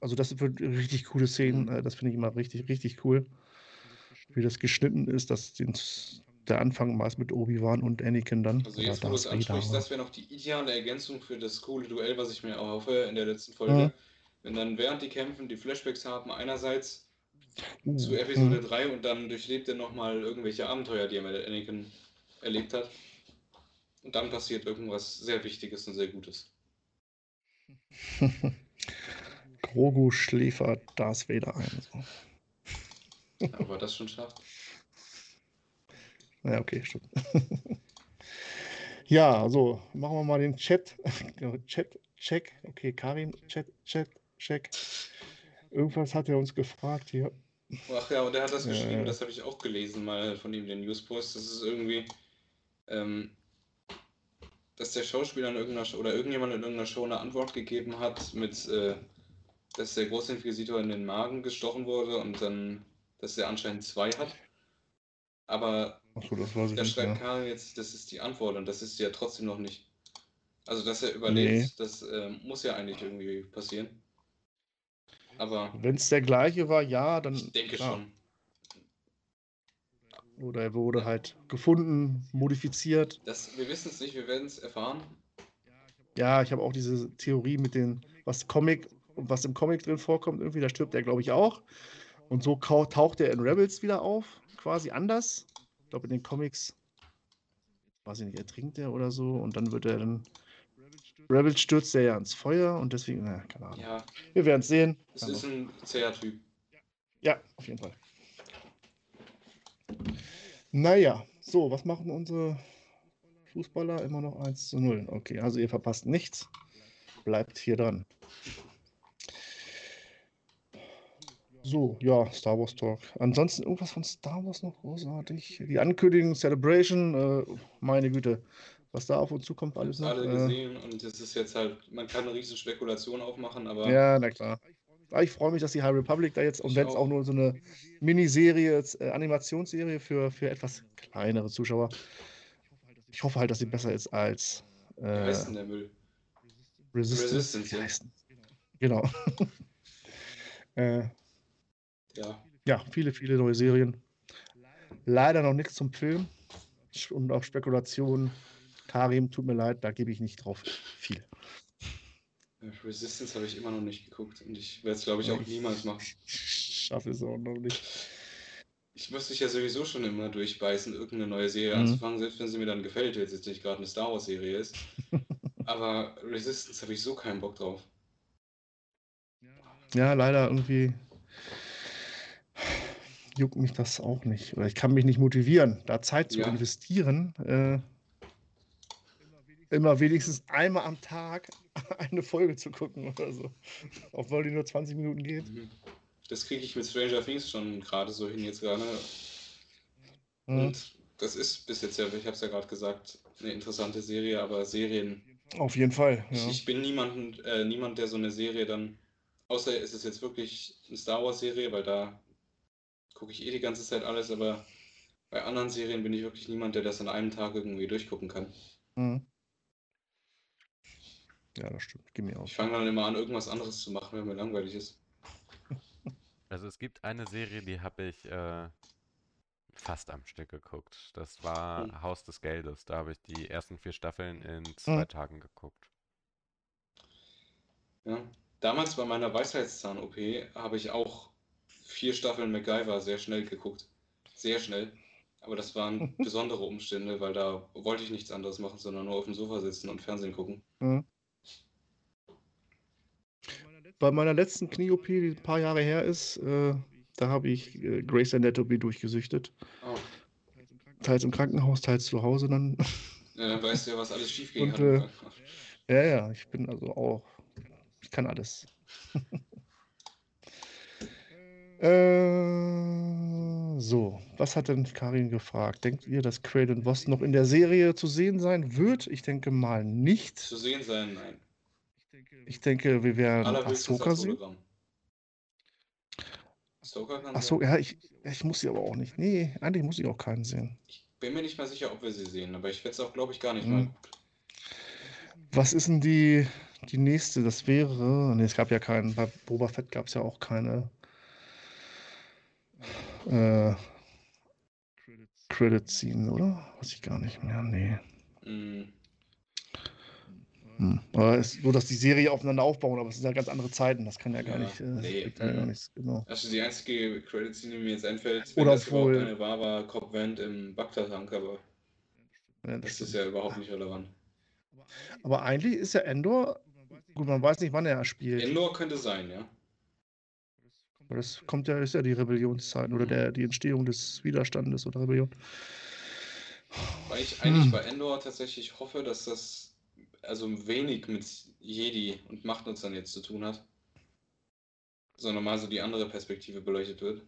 Also, das wird richtig coole Szenen. Mhm. Äh, das finde ich immer richtig, richtig cool. Wie das geschnitten ist, dass den der Anfang war es mit Obi-Wan und Anakin dann. Also jetzt, wo du es ansprichst, das wäre noch die ideale Ergänzung für das coole Duell, was ich mir erhoffe in der letzten Folge. Mhm. Wenn dann während die kämpfen, die Flashbacks haben, einerseits uh, zu Episode mhm. 3 und dann durchlebt er nochmal irgendwelche Abenteuer, die er mit Anakin erlebt hat. Und dann passiert irgendwas sehr Wichtiges und sehr Gutes. Grogu schläfert Darth Vader ein. So. Aber das schon schafft. Ja, okay, stimmt. ja, so, machen wir mal den Chat. Chat, check. Okay, Karim, Chat, Chat, check. Irgendwas hat er uns gefragt hier. Ach ja, und er hat das geschrieben, ja. das habe ich auch gelesen, mal von ihm, den Newspost. Das ist irgendwie, ähm, dass der Schauspieler in irgendeiner Show oder irgendjemand in irgendeiner Show eine Antwort gegeben hat, mit, äh, dass der Großinquisitor in den Magen gestochen wurde und dann, dass er anscheinend zwei hat. Aber ich da schreibt Ja. Karin jetzt, das ist die Antwort und das ist ja trotzdem noch nicht. Also, dass er überlebt, das äh, muss ja eigentlich irgendwie passieren. Aber Wenn es der gleiche war, ja, dann. ich denke klar. schon. Oder er wurde halt gefunden, modifiziert. Das, wir wissen es nicht, wir werden es erfahren. Ja, ich habe auch diese Theorie mit den, was Comic und was im Comic drin vorkommt, irgendwie, da stirbt er, glaube ich, auch. Und so taucht er in Rebels wieder auf, quasi anders. Ich glaube, in den Comics, weiß ich nicht, ertrinkt er oder so und dann wird er dann. Rebels stürzt er ja ins Feuer und deswegen, naja, keine Ahnung. Ja, Wir werden es sehen. es ist ein zäher Typ. Ja, auf jeden Fall. Naja, so, was machen unsere Fußballer? Immer noch 1 zu 0. Okay, also ihr verpasst nichts. Bleibt hier dran. So, ja, Star Wars Talk. Ansonsten irgendwas von Star Wars noch großartig? Die Ankündigung, Celebration, äh, meine Güte, was da auf uns zukommt, alles noch. Alle Äh, gesehen und es ist jetzt halt, man kann eine riesen Spekulation aufmachen, aber Ja, na klar. Ah, Ich freue mich, dass die High Republic da jetzt, und wenn es auch. nur so eine Miniserie, äh, Animationsserie für, für etwas kleinere Zuschauer. Ich hoffe halt, dass sie besser ist als wie heißt äh, denn der Müll? Resistance. Resistance, Wie ja. heißt? Genau. äh, Ja, ja, viele, viele neue Serien. Leider noch nichts zum Film und auch Spekulationen. Karim, tut mir leid, da gebe ich nicht drauf viel. Resistance habe ich immer noch nicht geguckt und ich werde es, glaube ich, auch niemals machen. Ich schaffe es auch noch nicht. Ich muss mich ja sowieso schon immer durchbeißen, irgendeine neue Serie Mhm. anzufangen, selbst wenn sie mir dann gefällt, wenn es jetzt nicht gerade eine Star Wars-Serie ist. Aber Resistance habe ich so keinen Bock drauf. Ja, leider irgendwie juckt mich das auch nicht. Oder ich kann mich nicht motivieren, da Zeit zu Ja. investieren. Äh, immer wenigstens einmal am Tag eine Folge zu gucken oder so. Obwohl die nur 20 Minuten geht. Mhm. Das kriege ich mit Stranger Things schon gerade so hin jetzt gerade. Mhm. Und das ist bis jetzt ja, ich habe es ja gerade gesagt, eine interessante Serie, aber Serien. Auf jeden Fall. Ich, Ja. ich bin niemand, äh, niemand, der so eine Serie dann, außer es ist jetzt wirklich eine Star Wars-Serie, weil da gucke ich eh die ganze Zeit alles, aber bei anderen Serien bin ich wirklich niemand, der das an einem Tag irgendwie durchgucken kann. Mhm. Ja, das stimmt. Gib mir auch. Ich fange dann immer an, irgendwas anderes zu machen, wenn mir langweilig ist. Also es gibt eine Serie, die habe ich äh, fast am Stück geguckt. Das war Hm. Haus des Geldes. Da habe ich die ersten vier Staffeln in zwei Hm. Tagen geguckt. Ja. Damals bei meiner Weisheitszahn-OP habe ich auch vier Staffeln MacGyver sehr schnell geguckt. Sehr schnell. Aber das waren besondere Umstände, weil da wollte ich nichts anderes machen, sondern nur auf dem Sofa sitzen und Fernsehen gucken. Mhm. Bei meiner letzten Knie-OP, die ein paar Jahre her ist, äh, da habe ich äh, Grace Anatomy durchgesüchtet. Oh. Teils im Krankenhaus, teils zu Hause dann. Ja, dann weißt du ja, was alles schief ging. Äh, Ja, ja, ich bin also auch. Ich kann alles. äh, so, was hat denn Karin gefragt? Denkt ihr, dass Craden Voss noch in der Serie zu sehen sein wird? Ich denke mal nicht. Zu sehen sein, nein. Ich denke, wir werden Ahsoka sehen. Hologramm. Ahsoka kann Ach so, sein. ja, ich, ich muss sie aber auch nicht. Nee, eigentlich muss ich auch keinen sehen. Ich bin mir nicht mal sicher, ob wir sie sehen, aber ich werde es auch, glaube ich, gar nicht Mhm. mal. Was ist denn die, die nächste? Das wäre. Nee, es gab ja keinen. Bei Boba Fett gab es ja auch keine. Äh, Credit-Scene, oder? Weiß ich gar nicht mehr. Nee. Mm, Hm. Aber es ist so, dass die Serie aufeinander aufbauen, aber es sind ja ganz andere Zeiten. Das kann ja gar Ja, nicht. Äh, nee, ja gar mhm. nichts, genau. Also die einzige Credit-Szene, die mir jetzt einfällt, wenn Oder das überhaupt obwohl- eine war, war Cobb Vent im Bagdad-Tank, aber Ja, das das ist ja überhaupt nicht relevant. Aber eigentlich ist ja Endor. Gut, man weiß nicht, wann er spielt. Endor könnte sein, ja. Weil das kommt ja, ist ja die Rebellionszeit oder der, die Entstehung des Widerstandes oder Rebellion. Weil ich eigentlich Hm. bei Endor tatsächlich hoffe, dass das also wenig mit Jedi und Machtnutzern jetzt zu tun hat. Sondern mal so die andere Perspektive beleuchtet wird.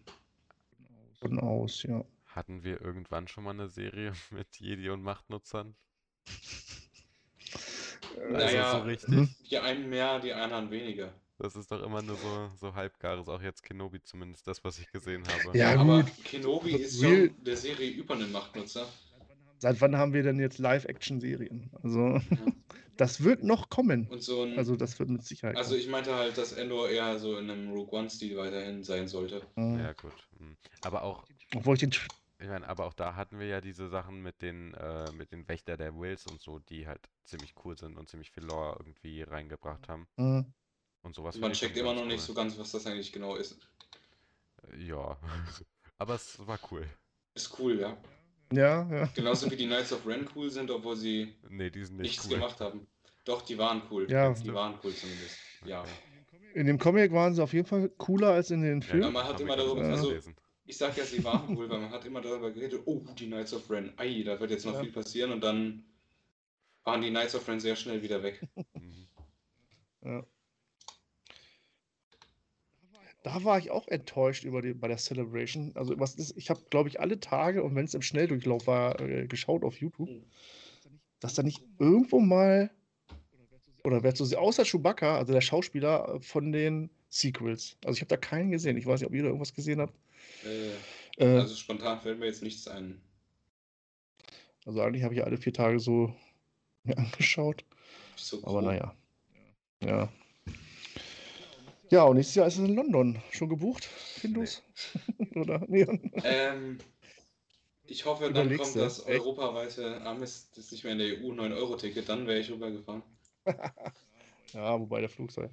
Von aus, ja. Hatten wir irgendwann schon mal eine Serie mit Jedi und Machtnutzern? Also Naja, so richtig. hm. Die einen mehr, die anderen weniger. Das ist doch immer nur so, so halbgares, auch jetzt Kenobi zumindest, das, was ich gesehen habe. Ja, aber gut. Kenobi ist schon der Serie über einen Machtnutzer. Seit wann haben wir denn jetzt Live-Action-Serien? Also, das wird noch kommen. Und so ein. Also, das wird mit Sicherheit Also ich meinte halt, dass Endor eher so in einem Rogue One-Stil weiterhin sein sollte. Ja, gut. hm. Aber auch, Obwohl ich den. Ich meine, aber auch da hatten wir ja diese Sachen mit den, äh, mit den Wächter der Wills und so, die halt ziemlich cool sind und ziemlich viel Lore irgendwie reingebracht haben. Hm. Und sowas Man checkt immer noch nicht cool. so ganz, was das eigentlich genau ist. Äh, Ja. Aber es war cool. Ist cool, ja. Ja, ja. Genauso wie die Knights of Ren cool sind, obwohl sie Nee, die sind nicht nichts cool. gemacht haben. Doch, die waren cool. Ja. Die waren cool zumindest. Ja. In dem Comic waren sie auf jeden Fall cooler als in den Filmen. Ja, man hat immer darüber- also-. Ich sag ja, sie waren cool, weil man hat immer darüber geredet, oh, die Knights of Ren, ei, da wird jetzt noch Ja. viel passieren und dann waren die Knights of Ren sehr schnell wieder weg. Ja. Da war ich auch enttäuscht über die, bei der Celebration. Also was ist, ich habe, glaube ich, alle Tage und wenn es im Schnelldurchlauf war, äh, geschaut auf YouTube, dass da nicht irgendwo mal oder wer zu sehen, außer Chewbacca, also der Schauspieler äh, von den Sequels. Also ich habe da keinen gesehen. Ich weiß nicht, ob ihr da irgendwas gesehen habt. Äh, Äh, also spontan fällt mir jetzt nichts ein. also eigentlich habe ich alle vier Tage so mir angeschaut. So Aber grob. naja. Ja. Ja, und nächstes Jahr ist es in London. Schon gebucht, Findus? Oder? Nee. Ähm, ich hoffe, dann Überlegst kommt du, das echt? europaweite, Mist, das ist nicht mehr in der EU, 9-Euro-Ticket, dann wäre ich rübergefahren. Ja, wobei der Flugzeug.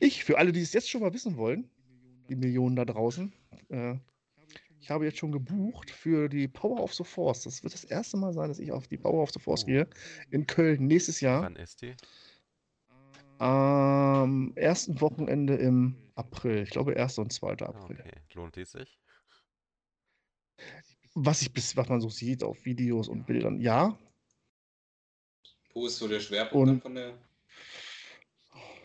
Ich, für alle, die es jetzt schon mal wissen wollen, die Millionen da draußen, äh, ich habe jetzt schon gebucht für die Power of the Force. Das wird das erste Mal sein, dass ich auf die Power of the Force Oh. gehe. In Köln nächstes Jahr. Wann ist die? Am ersten Wochenende im April. Ich glaube, 1. und 2. Ah, April. okay. Lohnt die sich? Was ich bis, was man so sieht auf Videos und Bildern, ja. Wo ist so der Schwerpunkt Und- von der?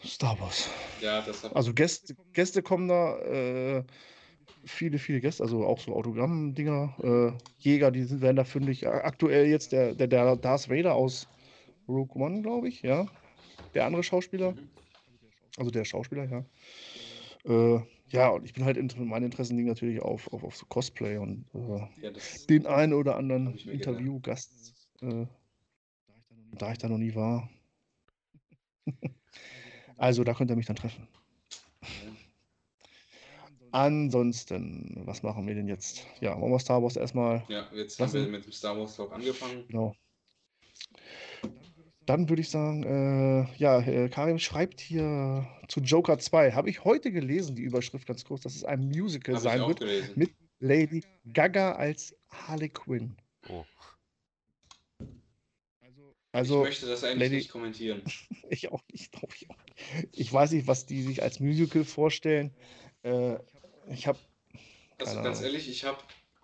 Star Wars. Ja, das hat Also Gäste, Gäste kommen da, äh, viele, viele Gäste, also auch so Autogramm-Dinger, äh, Jäger, die sind, werden da fündig. Aktuell jetzt der, der, der Darth Vader aus Rogue One, glaube ich, ja. Der andere Schauspieler, Mhm. also der Schauspieler, ja. Äh, ja, und ich bin halt, inter- meine Interessen liegen natürlich auf, auf, auf so Cosplay und äh, Ja, den einen oder anderen. Interviewgast, äh, da ich da noch nie war. also, da könnt ihr mich dann treffen. Ansonsten, was machen wir denn jetzt? Ja, wollen wir Star Wars erstmal. ja, jetzt Was haben wir mit dem Star Wars Talk angefangen. Genau. Dann würde ich sagen, äh, ja, äh, Karim schreibt hier zu Joker 2. Habe ich heute gelesen, die Überschrift ganz kurz, dass es ein Musical ich sein wird gelesen. mit Lady Gaga als Harley Quinn. Oh, Also, ich möchte das eigentlich Lady- nicht kommentieren. Ich auch nicht, glaube ich auch nicht. Ich weiß nicht, was die sich als Musical vorstellen. Äh, ich habe, Also ganz Ahnung. ehrlich, ich habe,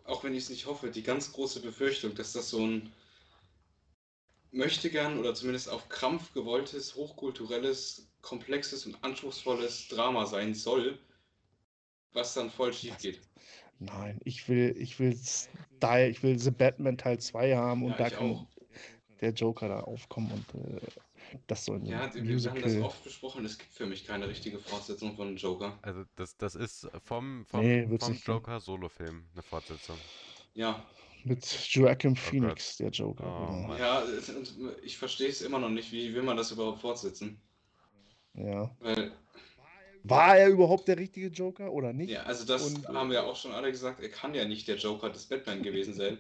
auch wenn ich es nicht hoffe, die ganz große Befürchtung, dass das so ein möchte gern oder zumindest auf Krampf gewolltes, hochkulturelles, komplexes und anspruchsvolles Drama sein soll, was dann voll schief geht. nein, ich will, ich will Style, ich will The Batman Teil 2 haben und Ja, da kann auch. der Joker da aufkommen und äh, das soll Ja, wir haben Musical. das oft besprochen, es gibt für mich keine richtige Fortsetzung von Joker. also das, das ist vom, vom, Nee, vom. Joker-Solo-Film eine Fortsetzung. Ja, Mit Joaquin Gott. Phoenix, der Joker. Oh genau. Ja, ich verstehe es immer noch nicht, wie will man das überhaupt fortsetzen? ja. Weil, War er überhaupt der richtige Joker oder nicht? ja, also das Und, äh, haben wir auch schon alle gesagt, er kann ja nicht der Joker des Batman gewesen sein,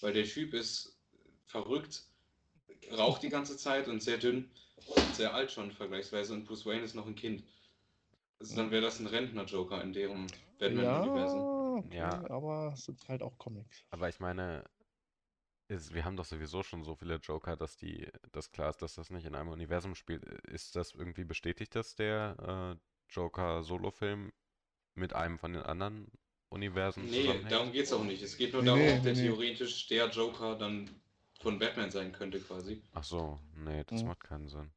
weil der Typ ist verrückt, raucht die ganze Zeit und sehr dünn, und sehr alt schon vergleichsweise und Bruce Wayne ist noch ein Kind. Also dann wäre das ein Rentner-Joker in deren Batman-Universum. Ja, okay, Ja. aber es sind halt auch Comics. Aber ich meine, ist, wir haben doch sowieso schon so viele Joker, dass die, dass klar ist, dass das nicht in einem Universum spielt. Ist das irgendwie bestätigt, dass der äh, Joker-Solo-Film mit einem von den anderen Universen Nee, darum geht es auch nicht. Es geht nur darum, nee, ob der nee. theoretisch der Joker dann von Batman sein könnte, quasi. Ach so, nee, das Mhm. macht keinen Sinn.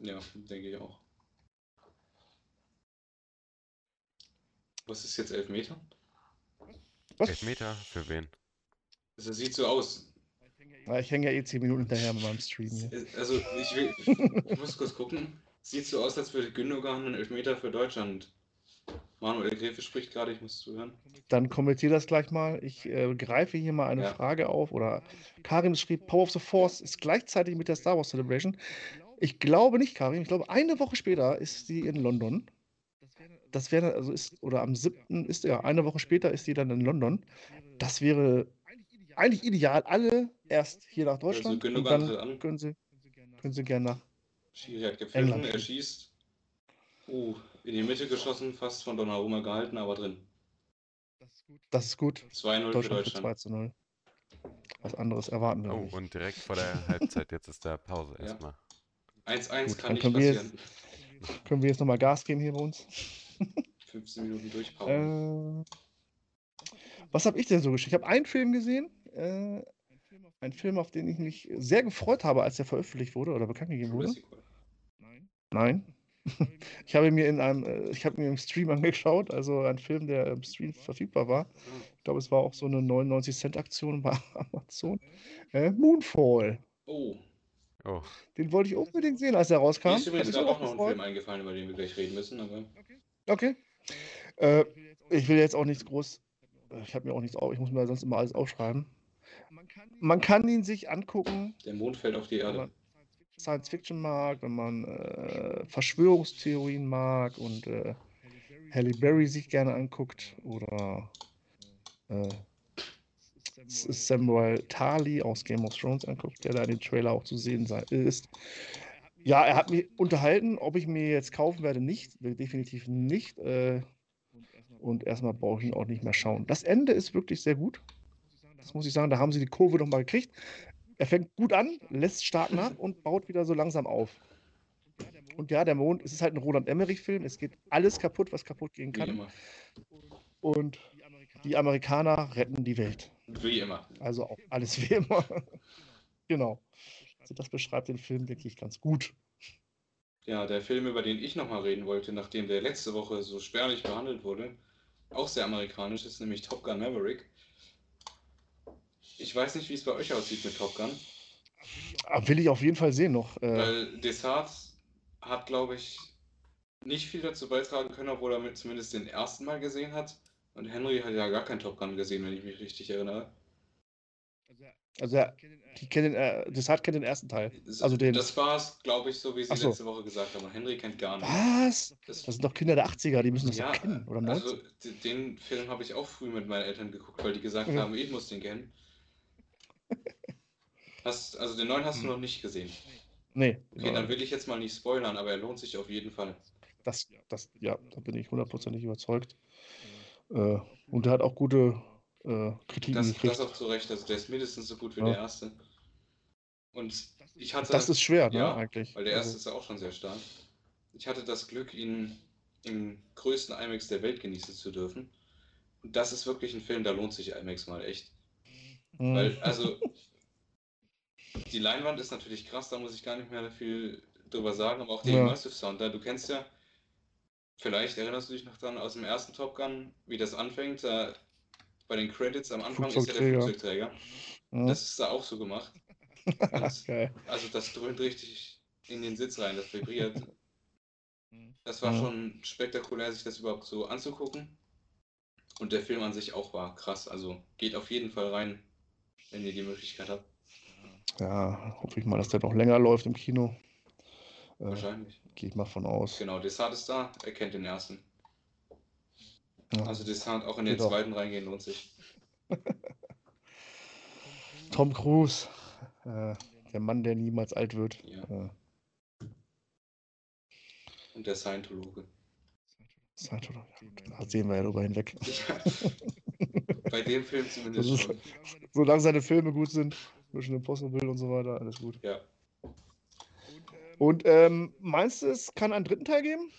Ja, denke ich auch. Was ist jetzt Elfmeter? Was? Elfmeter für wen? Also, sieht so aus. Ich hänge ja eh 10 Minuten hinterher mit meinem Stream hier. Also, ich, will, ich muss kurz gucken. Sieht so aus, als würde Gündogan einen Elfmeter für Deutschland. Manuel Gräfe spricht gerade, ich muss zuhören. Dann kommentiere das gleich mal. Ich äh, greife hier mal eine Ja. Frage auf. Oder Karim schrieb, Power of the Force ist gleichzeitig mit der Star Wars Celebration. Ich glaube nicht, Karim. Ich glaube, eine Woche später ist sie in London. Das wäre, also ist, oder am 7. ist ja, eine Woche später ist sie dann in London. Das wäre eigentlich ideal. Alle erst hier nach Deutschland und Gündogan dann können sie, können sie gerne nach. Schiri hat gepfiffen, England. er schießt. Uh, in die Mitte geschossen, fast von Donnarumma gehalten, aber drin. Das ist gut. 2-0 für Deutschland für Deutschland. 2 zu 0. Was anderes erwarten wir Oh, nicht. und direkt vor der Halbzeit, jetzt ist da Pause Ja. erstmal. 1-1 Gut, kann nicht können wir passieren. Können wir jetzt nochmal Gas geben hier bei uns? 15 Minuten durchpausen. Äh, was habe ich denn so geschickt? Ich habe einen Film gesehen. Äh, ein Film, auf den ich mich sehr gefreut habe, als er veröffentlicht wurde oder bekannt gegeben wurde. Sequel. Nein. Ich habe mir in einem, äh, ich habe mir im Stream angeschaut, also ein Film, der im Stream verfügbar war. Ich glaube, es war auch so eine 99 Cent Aktion bei Amazon. Äh, Moonfall. Oh, Oh, Den wollte ich unbedingt sehen, als er rauskam. mir ist übrigens auch noch ein. Film eingefallen, über den wir gleich reden müssen, aber Okay. Äh, ich will jetzt auch nichts groß. äh, Ich habe mir auch nichts auf. Ich muss mir sonst immer alles aufschreiben. Man kann ihn sich angucken, der Mond fällt auf die wenn Erde. man Science Fiction mag, wenn man äh, Verschwörungstheorien mag und äh, Halle Berry sich gerne anguckt oder äh, Samuel Tarly aus Game of Thrones anguckt, der da in dem Trailer auch zu sehen ist. Ja, er hat mich unterhalten. Ob ich mir jetzt kaufen werde, nicht. Definitiv nicht. Äh, und erstmal brauche ich ihn auch nicht mehr schauen. Das Ende ist wirklich sehr gut. Das muss ich sagen. Da haben sie die Kurve nochmal gekriegt. Er fängt gut an, lässt stark nach und baut wieder so langsam auf. Und ja, der Mond, es ist halt ein Roland Emmerich-Film. Es geht alles kaputt, was kaputt gehen kann. Und die Amerikaner retten die Welt. Wie immer. Also auch alles wie immer. genau. Also das beschreibt den Film, denke ich, ganz gut. Ja, der Film, über den ich nochmal reden wollte, nachdem der letzte Woche so spärlich behandelt wurde, auch sehr amerikanisch, ist nämlich Top Gun Maverick. Ich weiß nicht, wie es bei euch aussieht mit Top Gun, Aber will ich auf jeden Fall sehen noch. Äh, weil Desart hat, glaube ich, nicht viel dazu beitragen können, obwohl er zumindest den ersten Mal gesehen hat. Und Henry hat ja gar kein Top Gun gesehen, wenn ich mich richtig erinnere. Also ja, die kennen den, äh, Desart kennt den ersten Teil. Also den. Das war es, glaube ich, so wie sie so. letzte Woche gesagt haben. Henry kennt gar nicht. Was? Das, Das sind doch Kinder der 80er, die müssen das ja, kennen. Oder 90? also den Film habe ich auch früh mit meinen Eltern geguckt, weil die gesagt Mhm. haben, ich muss den kennen. Hast, also den neuen hast du Mhm. noch nicht gesehen. nee. Okay, dann will ich jetzt mal nicht spoilern, aber er lohnt sich auf jeden Fall. das, das, ja, da bin ich hundertprozentig überzeugt. Äh, und er hat auch gute äh, Kritiken Das, gekriegt. das auch zu Recht, also der ist mindestens so gut wie Ja. der erste. Und ich hatte, Das ist schwer, ne, ja, eigentlich. weil der erste Also, ist ja auch schon sehr stark. Ich hatte das Glück, ihn im größten IMAX der Welt genießen zu dürfen. Und das ist wirklich ein Film, da lohnt sich IMAX mal echt. mh. Weil, also, die Leinwand ist natürlich krass, da muss ich gar nicht mehr viel drüber sagen, aber auch der Ja. Immersive Sound da, du kennst ja, vielleicht erinnerst du dich noch dran aus dem ersten Top Gun, wie das anfängt, da bei den Credits am Anfang ist ja der Flugzeugträger. Flugzeugträger. mh. Das ist da auch so gemacht. Und, Geil. also das dröhnt richtig in den Sitz rein, das vibriert. Das war Ja. schon spektakulär, sich das überhaupt so anzugucken. Und der Film an sich auch war krass. Also geht auf jeden Fall rein, wenn ihr die Möglichkeit habt. Ja, hoffe ich mal, dass der noch länger läuft im Kino. Äh, Wahrscheinlich. Gehe ich mal von aus. Genau, Desart ist da, er kennt den ersten. Ja. Also Desart auch in den Geht auch. zweiten reingehen lohnt sich. Tom Cruise, äh, der Mann, der niemals alt wird. Ja. Äh, Und der Scientologe. Zeit oder- da sehen wir ja drüber hinweg. Bei dem Film zumindest Das ist- schon. Solange seine Filme gut sind, Mission Impossible und so weiter, alles gut. Ja. Und ähm, meinst du, es kann einen dritten Teil geben?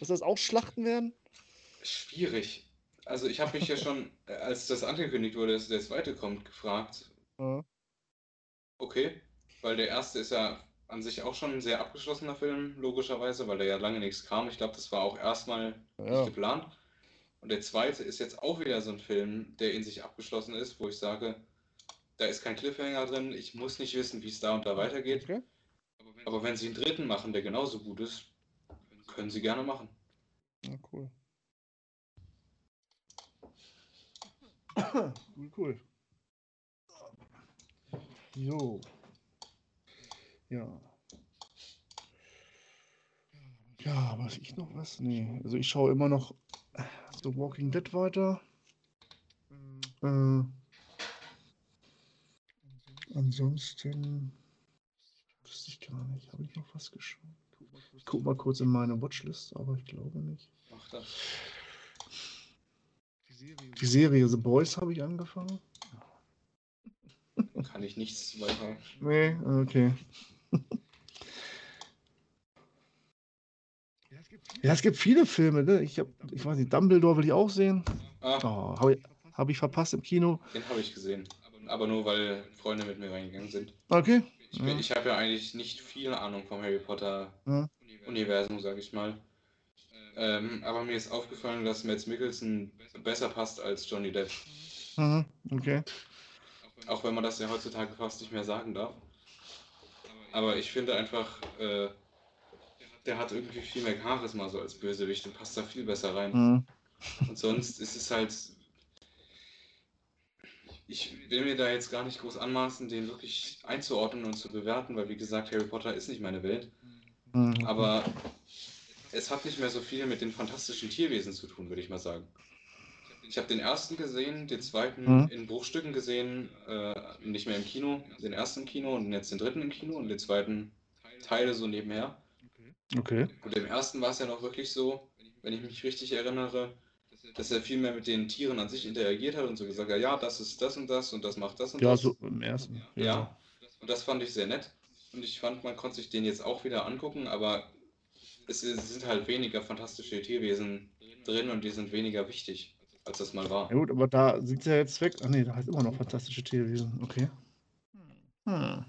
Dass das auch Schlachten werden? Schwierig. Also ich habe mich ja schon, äh, als das angekündigt wurde, dass der zweite kommt, gefragt, Ja. okay, weil der erste ist ja an sich auch schon ein sehr abgeschlossener Film, logischerweise, weil da ja lange nichts kam. Ich glaube, das war auch erstmal nicht Ja. geplant. Und der zweite ist jetzt auch wieder so ein Film, der in sich abgeschlossen ist, wo ich sage, da ist kein Cliffhanger drin, ich muss nicht wissen, wie es da und da weitergeht. Okay. Aber wenn sie einen dritten machen, der genauso gut ist, können sie gerne machen. Ja, cool. Cool, cool. Jo. Ja. Ja, weiß ich noch was? Nee. Also ich schaue immer noch The Walking Dead weiter. Äh, ansonsten wüsste ich gar nicht. Habe ich noch was geschaut? Ich gucke mal kurz in meine Watchlist, aber ich glaube nicht. Mach das. Die Serie The Boys habe ich angefangen. Kann ich nichts weiter. Nee, okay. Ja, es gibt viele Filme, ne? Ich, hab, ich weiß nicht, Dumbledore will ich auch sehen. Ah, Oh, habe ich, hab ich verpasst im Kino. den habe ich gesehen. Aber nur weil Freunde mit mir reingegangen sind. Okay. Ich, Ja. ich habe ja eigentlich nicht viel Ahnung vom Harry Potter Ja. Universum, sage ich mal. Ähm, aber mir ist aufgefallen, dass Mads Mikkelsen besser passt als Johnny Depp. Mhm. Okay. Auch wenn man das ja heutzutage fast nicht mehr sagen darf. Aber ich finde einfach, äh, der hat irgendwie viel mehr Charisma so als Bösewicht und passt da viel besser rein. Mhm. Und sonst ist es halt. Ich will mir da jetzt gar nicht groß anmaßen, den wirklich einzuordnen und zu bewerten, weil wie gesagt, Harry Potter ist nicht meine Welt. Mhm. Aber es hat nicht mehr so viel mit den fantastischen Tierwesen zu tun, würde ich mal sagen. Ich habe den ersten gesehen, den zweiten Mhm. in Bruchstücken gesehen, äh, nicht mehr im Kino, den ersten im Kino und jetzt den dritten im Kino und den zweiten Teile so nebenher. Okay. Und im ersten war es ja noch wirklich so, wenn ich mich richtig erinnere, dass er viel mehr mit den Tieren an sich interagiert hat und so gesagt hat, ja, das ist das und das und das macht das und Ja, das. so im ersten. Ja, und das fand ich sehr nett. Und ich fand, man konnte sich den jetzt auch wieder angucken, aber es sind halt weniger fantastische Tierwesen drin und die sind weniger wichtig, als das mal war. Ja gut, aber da sind sie ja jetzt weg. Ah nee, da heißt immer noch fantastische Tierwesen. Okay. Hm.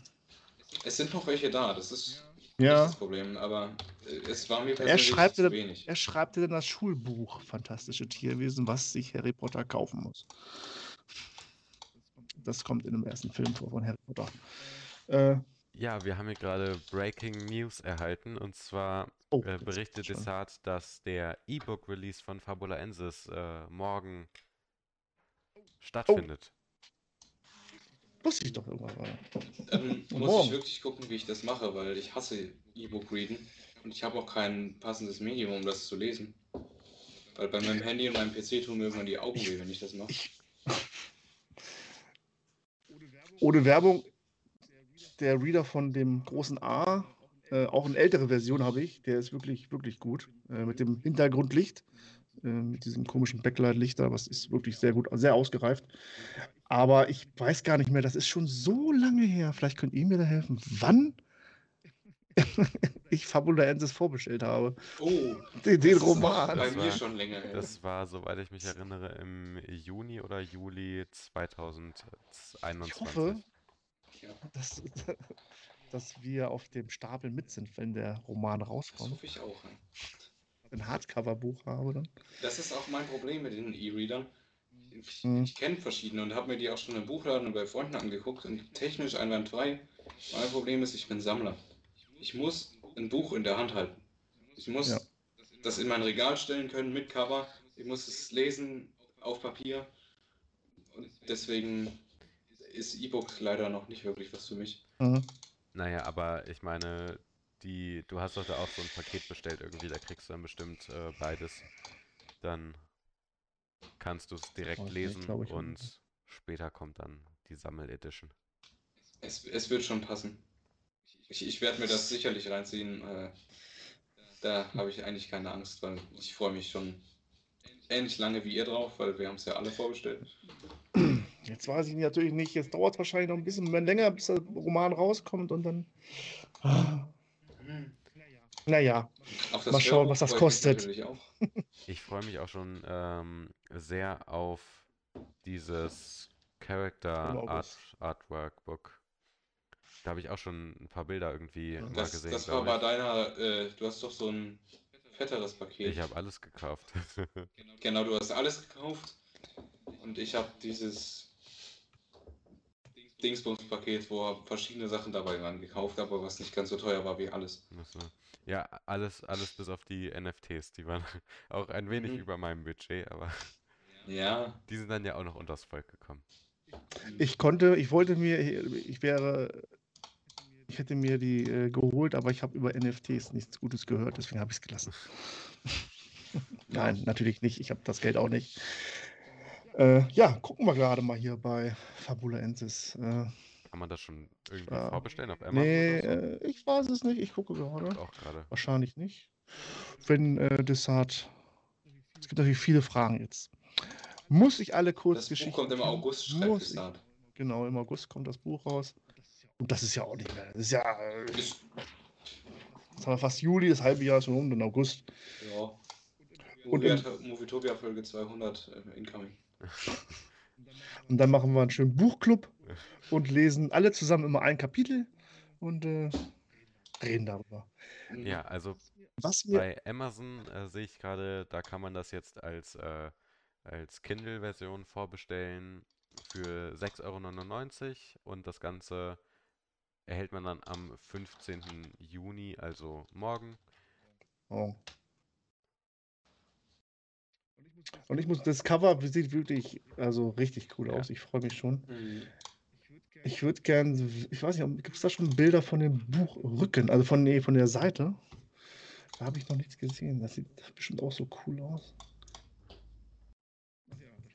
Es sind noch welche da, das ist nicht Ja. das Problem, aber äh, es war mir Er persönlich schreibt, zu ja- wenig. er schreibt ja dann das Schulbuch Fantastische Tierwesen, was sich Harry Potter kaufen muss. Das kommt in dem ersten Film vor von Harry Potter. Äh, Ja, wir haben hier gerade Breaking News erhalten und zwar oh, äh, berichtet. Desart, dass der E-Book-Release von Fabulaensis äh, morgen stattfindet. Wusste ich doch irgendwann mal. Dann muss Morgen. ich wirklich gucken, wie ich das mache, weil ich hasse E-Book-Readen und ich habe auch kein passendes Medium, um das zu lesen. Weil bei meinem Handy und meinem PC tun mir irgendwann die Augen weh, wenn ich das mache. Ohne Werbung, der Reader von dem großen A, äh, auch eine ältere Version habe ich, der ist wirklich, wirklich gut. Äh, mit dem Hintergrundlicht, äh, mit diesem komischen Backlight-Lichter, was ist wirklich sehr gut, sehr ausgereift. Aber ich weiß gar nicht mehr, das ist schon so lange her. Vielleicht könnt ihr mir da helfen, wann ich Fabulaensis vorbestellt habe. Oh, Den, den das Roman. bei Das mir war- schon länger her. Das war, soweit ich mich erinnere, im Juni oder Juli 2021. Ich hoffe, Ja, dass, wir auf dem Stapel mit sind, wenn der Roman das rauskommt. hoffe ich auch. Ein Hardcover-Buch habe dann. Das ist auch mein Problem mit den E-Readern. Ich, Mhm. ich kenne verschiedene und habe mir die auch schon im Buchladen und bei Freunden angeguckt und technisch einwandfrei. Mein Problem ist, ich bin Sammler. Ich muss ein Buch in der Hand halten. Ich muss Ja. das in mein Regal stellen können mit Cover. Ich muss es lesen auf Papier. Und deswegen ist E-Book leider noch nicht wirklich was für mich. Mhm. Naja, aber ich meine, die, du hast doch da auch so ein Paket bestellt irgendwie, da kriegst du dann bestimmt äh, beides. Dann kannst du es direkt nicht, lesen glaub ich und nicht. später kommt dann die Sammel-Edition. Es, es wird schon passen. Ich, ich werde mir das sicherlich reinziehen. Äh, da habe ich eigentlich keine Angst, weil ich freue mich schon ähnlich lange wie ihr drauf, weil wir haben es ja alle vorbestellt. Jetzt weiß ich natürlich nicht. Jetzt dauert es wahrscheinlich noch ein bisschen länger, bis der Roman rauskommt und dann. Ah, Naja, Mal schauen, was das kostet. Ich freue mich auch schon ähm, sehr auf dieses Character Art. Artwork Book. Da habe ich auch schon ein paar Bilder irgendwie mal Das, gesehen, das war bei deiner, äh, du hast doch so ein fetteres Paket. Ich habe alles gekauft. Genau, du hast alles gekauft und ich habe dieses Dingsbums-Paket, wo verschiedene Sachen dabei waren, gekauft, aber was nicht ganz so teuer war wie alles. So. Ja, alles, alles bis auf die NFTs. Die waren auch ein wenig Mhm. über meinem Budget, aber Ja, die sind dann ja auch noch unters Volk gekommen. ich konnte, ich wollte mir, ich wäre, ich hätte mir die äh, geholt, aber ich habe über NFTs nichts Gutes gehört, deswegen habe ich es gelassen. Nein, natürlich nicht. Ich habe das Geld auch nicht. Äh, ja, gucken wir gerade mal hier bei Fabulaensis. Äh, Kann man das schon irgendwie Ja. vorbestellen auf Amazon nee, oder so? äh, ich weiß es nicht. Ich gucke gerade. Auch gerade. Wahrscheinlich nicht. Wenn äh, Desart. Es gibt natürlich viele Fragen jetzt. Muss ich alle das Kurzgeschichten. Buch kommt im? August, schreibt da. Genau, im August kommt das Buch raus. Und das ist ja auch nicht mehr. Das ist ja. äh, Ist, Jetzt haben wir fast Juli, das halbe Jahr ist schon um, dann August. ja. Und im- Movietopia Movietopia Folge 200 äh, incoming. Und dann machen wir einen schönen Buchclub und lesen alle zusammen immer ein Kapitel und äh, reden darüber. Ja, also bei Amazon äh, sehe ich gerade, da kann man das jetzt als, äh, als Kindle-Version vorbestellen für 6,99 Euro und das Ganze erhält man dann am 15. Juni, also morgen. Oh. Und ich muss, das Cover sieht wirklich, also richtig cool aus. Ich freue mich schon. Mhm. Ich würde gern, ich weiß nicht, gibt es da schon Bilder von dem Buchrücken, also von, nee, von der Seite? Da habe ich noch nichts gesehen. Das sieht bestimmt auch so cool aus.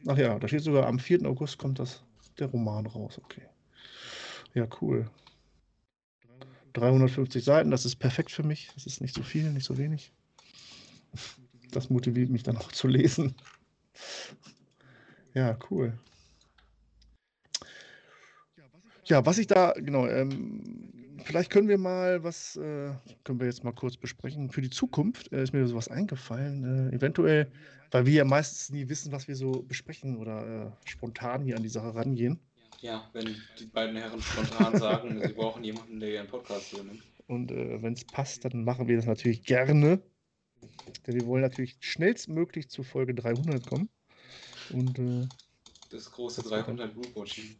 Ach ja, da steht sogar, am 4. August kommt das, der Roman raus. Okay. Ja, cool. 350 Seiten, das ist perfekt für mich. Das ist nicht so viel, nicht so wenig. Das motiviert mich dann auch zu lesen. Ja, cool. Ja, was ich da, genau, ähm, vielleicht können wir mal was, äh, können wir jetzt mal kurz besprechen. Für die Zukunft äh, ist mir sowas eingefallen. Äh, eventuell, weil wir ja meistens nie wissen, was wir so besprechen oder äh, spontan hier an die Sache rangehen. Ja, wenn die beiden Herren spontan sagen, sie brauchen jemanden, der ihren Podcast übernimmt. Und äh, wenn es passt, dann machen wir das natürlich gerne. Denn wir wollen natürlich schnellstmöglich zur Folge 300 kommen. Und äh, Das große Das wird dann- 300 Group Watching.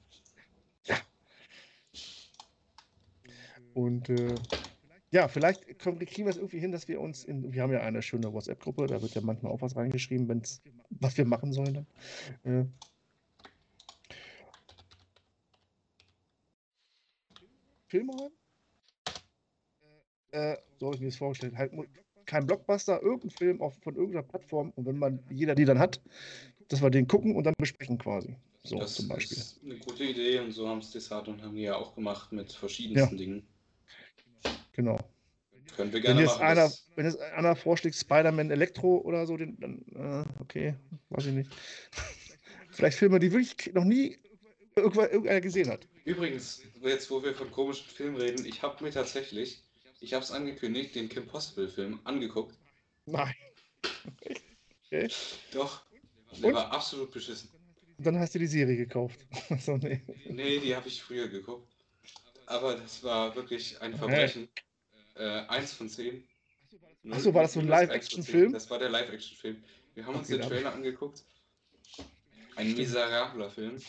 Und äh, ja, vielleicht kommen, kriegen wir es irgendwie hin, dass wir uns in. Wir haben ja eine schöne WhatsApp-Gruppe, da wird ja manchmal auch was reingeschrieben, wenn's, was wir machen sollen. Dann. Äh, Filme rein? Äh, so habe ich mir das vorgestellt. Halt kein Blockbuster, irgendein Film auf, von irgendeiner Plattform und wenn man jeder die dann hat, dass wir den gucken und dann besprechen quasi. So das zum Beispiel. ist eine gute Idee und so haben es Desart und haben ja auch gemacht mit verschiedensten Dingen. Genau. Können wir Wenn gerne jetzt machen. einer, wenn jetzt einer vorschlägt, Spider-Man Elektro oder so, den, dann, äh, okay, weiß ich nicht. Vielleicht Filme, die wirklich noch nie irgendwer- irgendeiner gesehen hat. Übrigens, jetzt wo wir von komischen Filmen reden, ich habe mir tatsächlich, ich habe es angekündigt, den Kim Possible Film angeguckt. Nein. Okay. Doch, der Und? war absolut beschissen. Und dann hast du die Serie gekauft. so, nee. Nee, die habe ich früher geguckt. Aber das war wirklich ein Verbrechen. Äh, eins von zehn. Ach so, war das so ein Live-Action-Film? Das war der Live-Action-Film. Wir haben uns Okay, den Trailer angeguckt. Ein miserabler Film.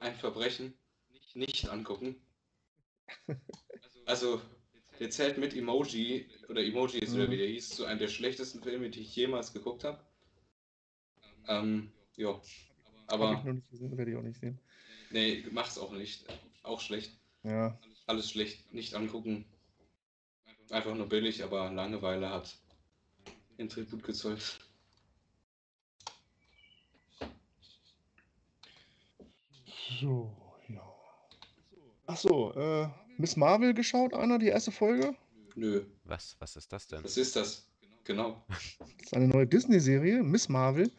Ein Verbrechen. Nicht angucken. Also, der zählt mit Emoji, oder Emojis oder Mhm. wie der hieß, zu einem der schlechtesten Filme, die ich jemals geguckt habe. Ähm, ja. Hab Aber, ich noch nicht gesehen, werde ich auch nicht sehen. nee, mach's auch nicht. Auch schlecht. Ja. Alles schlecht, nicht angucken. Einfach nur billig, aber Langeweile hat den Tribut gezollt. So, ja. Ach so, äh, Miss Marvel geschaut, einer, die erste Folge? Nö, Was, was ist das denn? was ist das? Genau. Das ist eine neue Disney-Serie, Miss Marvel,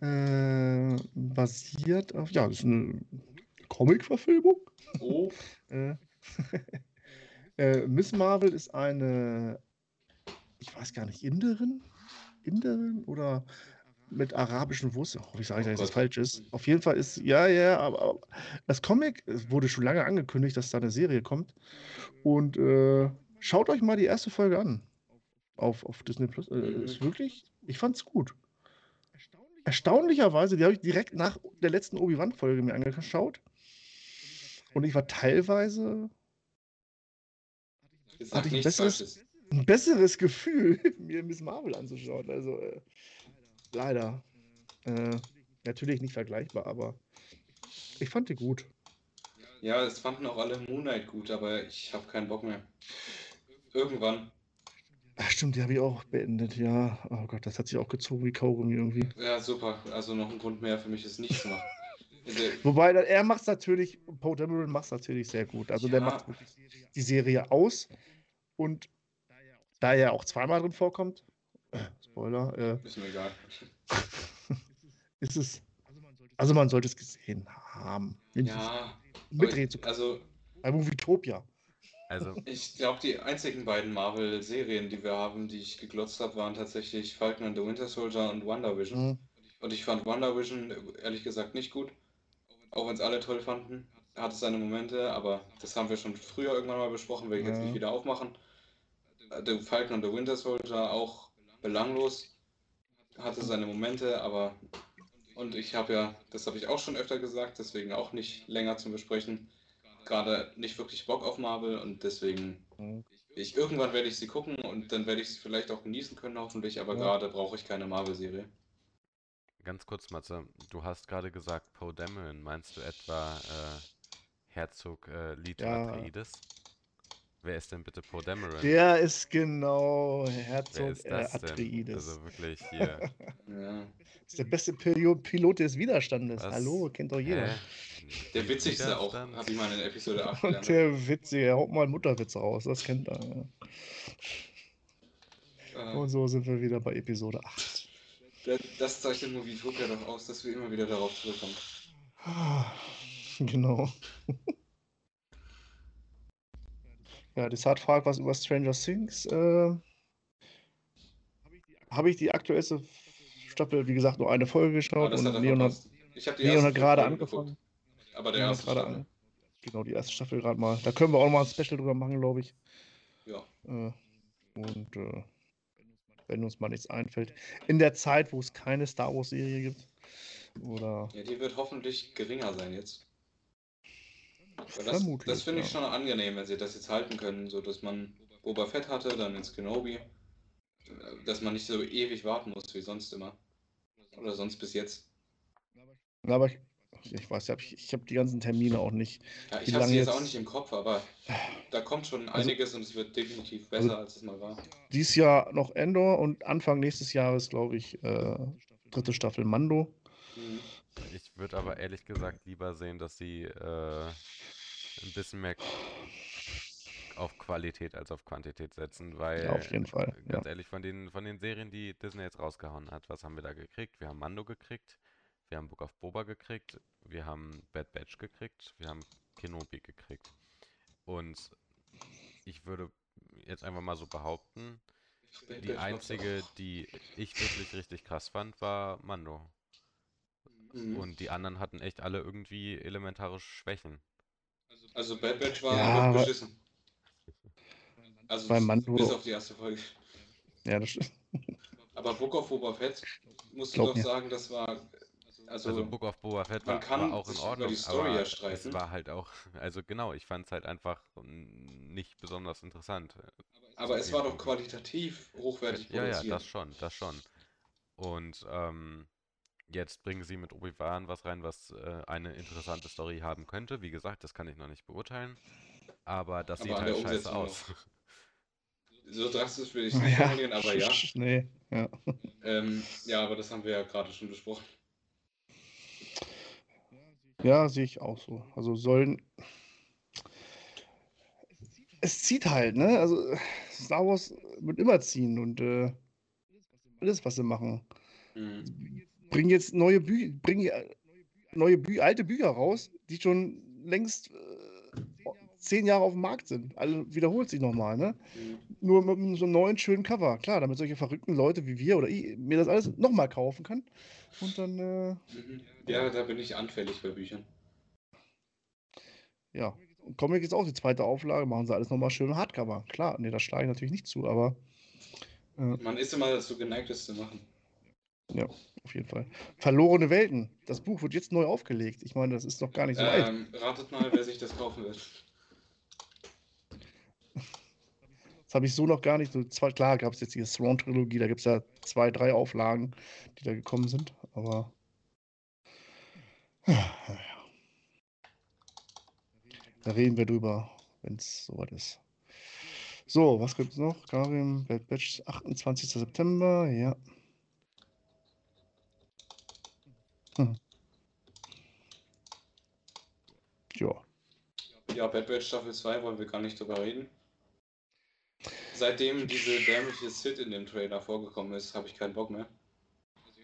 äh, basiert auf, ja, das ist eine Comic-Verfilmung. Oh, Äh, äh, Miss Marvel ist eine ich weiß gar nicht, Inderin? Inderin oder mit arabischen Wurzeln? Oh, ich sage, Oh dass das falsch ist. Auf jeden Fall ist, ja, ja, aber, aber das Comic es wurde schon lange angekündigt, dass da eine Serie kommt. Und äh, schaut euch mal die erste Folge an. Auf, auf Disney Plus. Äh, Mhm. Ist wirklich, ich fand's gut. Erstaunlicherweise, die habe ich direkt nach der letzten Obi-Wan-Folge mir angeschaut. Und ich war teilweise Hatte ich ein besseres- ein besseres Gefühl, mir Miss Marvel anzuschauen. Also äh, leider. Äh, natürlich nicht vergleichbar, aber ich fand die gut. Ja, es fanden auch alle Moon Knight gut, aber ich habe keinen Bock mehr. Irgendwann. Ach stimmt, die habe ich auch beendet, ja. Oh Gott, das hat sich auch gezogen wie Kaugummi irgendwie. Ja, super. Also noch ein Grund mehr für mich, es nicht zu machen. Der- Wobei, er macht es natürlich, Poe Dameron macht es natürlich sehr gut. Also der Ja. macht wirklich die Serie aus und da er auch zweimal drin vorkommt, Spoiler, äh, Ist mir egal. ist es, also man sollte es gesehen haben. Ja, Mitreden zu können. also Bei Movietopia. Also, ich glaube, die einzigen beiden Marvel-Serien, die wir haben, die ich geglotzt habe, waren tatsächlich Falcon and the Winter Soldier und WandaVision. Mhm. Und ich fand WandaVision ehrlich gesagt nicht gut. Auch wenn es alle toll fanden. Hat es seine Momente, aber das haben wir schon früher irgendwann mal besprochen, will ich jetzt Ja. nicht wieder aufmachen. Äh, The Falcon and the Winter Soldier auch belanglos. Hatte seine Momente, aber. Und ich habe ja, das habe ich auch schon öfter gesagt, deswegen auch nicht länger zum Besprechen. Gerade nicht wirklich Bock auf Marvel und deswegen. Mhm. Ich, irgendwann werde ich sie gucken und dann werde ich sie vielleicht auch genießen können, hoffentlich, aber Ja. gerade brauche ich keine Marvel-Serie. ganz kurz, Matze, du hast gerade gesagt, Poe Dameron. Meinst du etwa äh, Herzog äh, Leto Ja. Atreides? Wer ist denn bitte Poe Dameron? Der ist genau Herzog ist äh, das denn? Atreides. Also wirklich hier. Ja. ist der beste Pilot, des Widerstandes. Was? Hallo, kennt doch jeder. Hä? Der witzigste auch, habe ich mal in Episode 8 Und gelernt. der Witzige, er haut mal einen Mutterwitz raus, das kennt er. Ja. Äh, Und so sind wir wieder bei Episode 8. das, das zeichnet Movietopia doch aus, dass wir immer wieder darauf zurückkommen. Ah, Genau. Ja, Desart fragt was über Stranger Things. Äh, Habe ich die aktuellste Staffel, wie gesagt, nur eine Folge geschaut das und hat Leon hat, verpasst. Ich habe die Leon hat gerade angefangen. geguckt. Aber der Leon erste gerade Staffel. an, genau, die erste Staffel gerade mal. Da können wir auch noch mal ein Special drüber machen, glaube ich. Ja. Äh, und äh, wenn uns mal nichts einfällt. In der Zeit, wo es keine Star Wars-Serie gibt. Oder ja, die wird hoffentlich geringer sein jetzt. Das das finde ich ja. schon angenehm, wenn sie das jetzt halten können, so dass man Boba Fett hatte, dann ins Kenobi. Dass man nicht so ewig warten muss wie sonst immer. Oder sonst bis jetzt. Aber ich, ich weiß ich, ich habe die ganzen Termine auch nicht. Ja, ich habe sie jetzt auch nicht im Kopf, aber da kommt schon Also- einiges und es wird definitiv besser, Also- als es mal war. Dieses Jahr noch Endor und Anfang nächstes Jahres, glaube ich, äh, dritte Staffel Mando. Mhm. Ich würde aber ehrlich gesagt lieber sehen, dass sie äh, ein bisschen mehr auf Qualität als auf Quantität setzen, weil Ja, auf jeden Fall. Ja. ganz ehrlich, von den, von den Serien, die Disney jetzt rausgehauen hat, was haben wir da gekriegt? Wir haben Mando gekriegt, wir haben Book of Boba gekriegt, wir haben Bad Batch gekriegt, wir haben Kenobi gekriegt. Und ich würde jetzt einfach mal so behaupten, die einzige, die ich wirklich richtig krass fand, war Mando. Mhm. Und die anderen hatten echt alle irgendwie elementare Schwächen. Also Bad Batch war Ja, aber- beschissen. Also Bei Mando- bis auf die erste Folge. Ja, das stimmt. Aber Book of Boba Fett, musst du doch mir. sagen, das war. Also, Also Book of Boba Fett man war, kann war auch in Ordnung, die Story aber ja es streiten. war halt auch, also genau, ich fand es halt einfach nicht besonders interessant. aber es war doch qualitativ hochwertig Ja, ja, produziert. das schon, das schon. Und ähm, jetzt bringen sie mit Obi-Wan was rein, was äh, eine interessante Story haben könnte. Wie gesagt, das kann ich noch nicht beurteilen. Aber das Aber sieht halt scheiße Umsetzung aus. So drastisch will ich es nicht Ja, formulieren, aber ja. Nee, ja. Ähm, ja, aber das haben wir ja gerade schon besprochen. Ja, sehe ich auch so. Also sollen. Es zieht halt, ne? Also Star Wars wird immer ziehen und äh, alles, was sie machen. Mhm. Bringen jetzt neue Bücher, bringen ja neue Bü alte Bücher raus, die schon längst äh, zehn Jahre auf dem Markt sind. Also wiederholt sich nochmal, ne? Mhm. Nur mit so einem neuen schönen Cover. Klar, damit solche verrückten Leute wie wir oder ich mir das alles nochmal kaufen kann. Und dann, äh, Mhm. Ja, da bin ich anfällig bei Büchern. ja. Und Comic ist auch die zweite Auflage, machen sie alles nochmal schön Hardcover. Klar, nee, da schlage ich natürlich nicht zu, aber äh, Man ist immer dazu geneigt, das zu machen. Ja, auf jeden Fall. Verlorene Welten. Das Buch wird jetzt neu aufgelegt. Ich meine, das ist noch gar nicht so alt. Ähm, ratet mal, wer sich das kaufen wird. Das habe ich so noch gar nicht. So, zwar, klar gab es jetzt die Thrawn-Trilogie, da gibt es ja zwei, drei Auflagen, die da gekommen sind, aber. Ja, ja. Da reden wir drüber, wenn es soweit ist. So, was gibt es noch? Karim, Bad Batch, 28. September, ja. Hm. Ja. Ja, Bad Batch Staffel 2 wollen wir gar nicht drüber reden. Seitdem diese dämliche Sid in dem Trailer vorgekommen ist, habe ich keinen Bock mehr.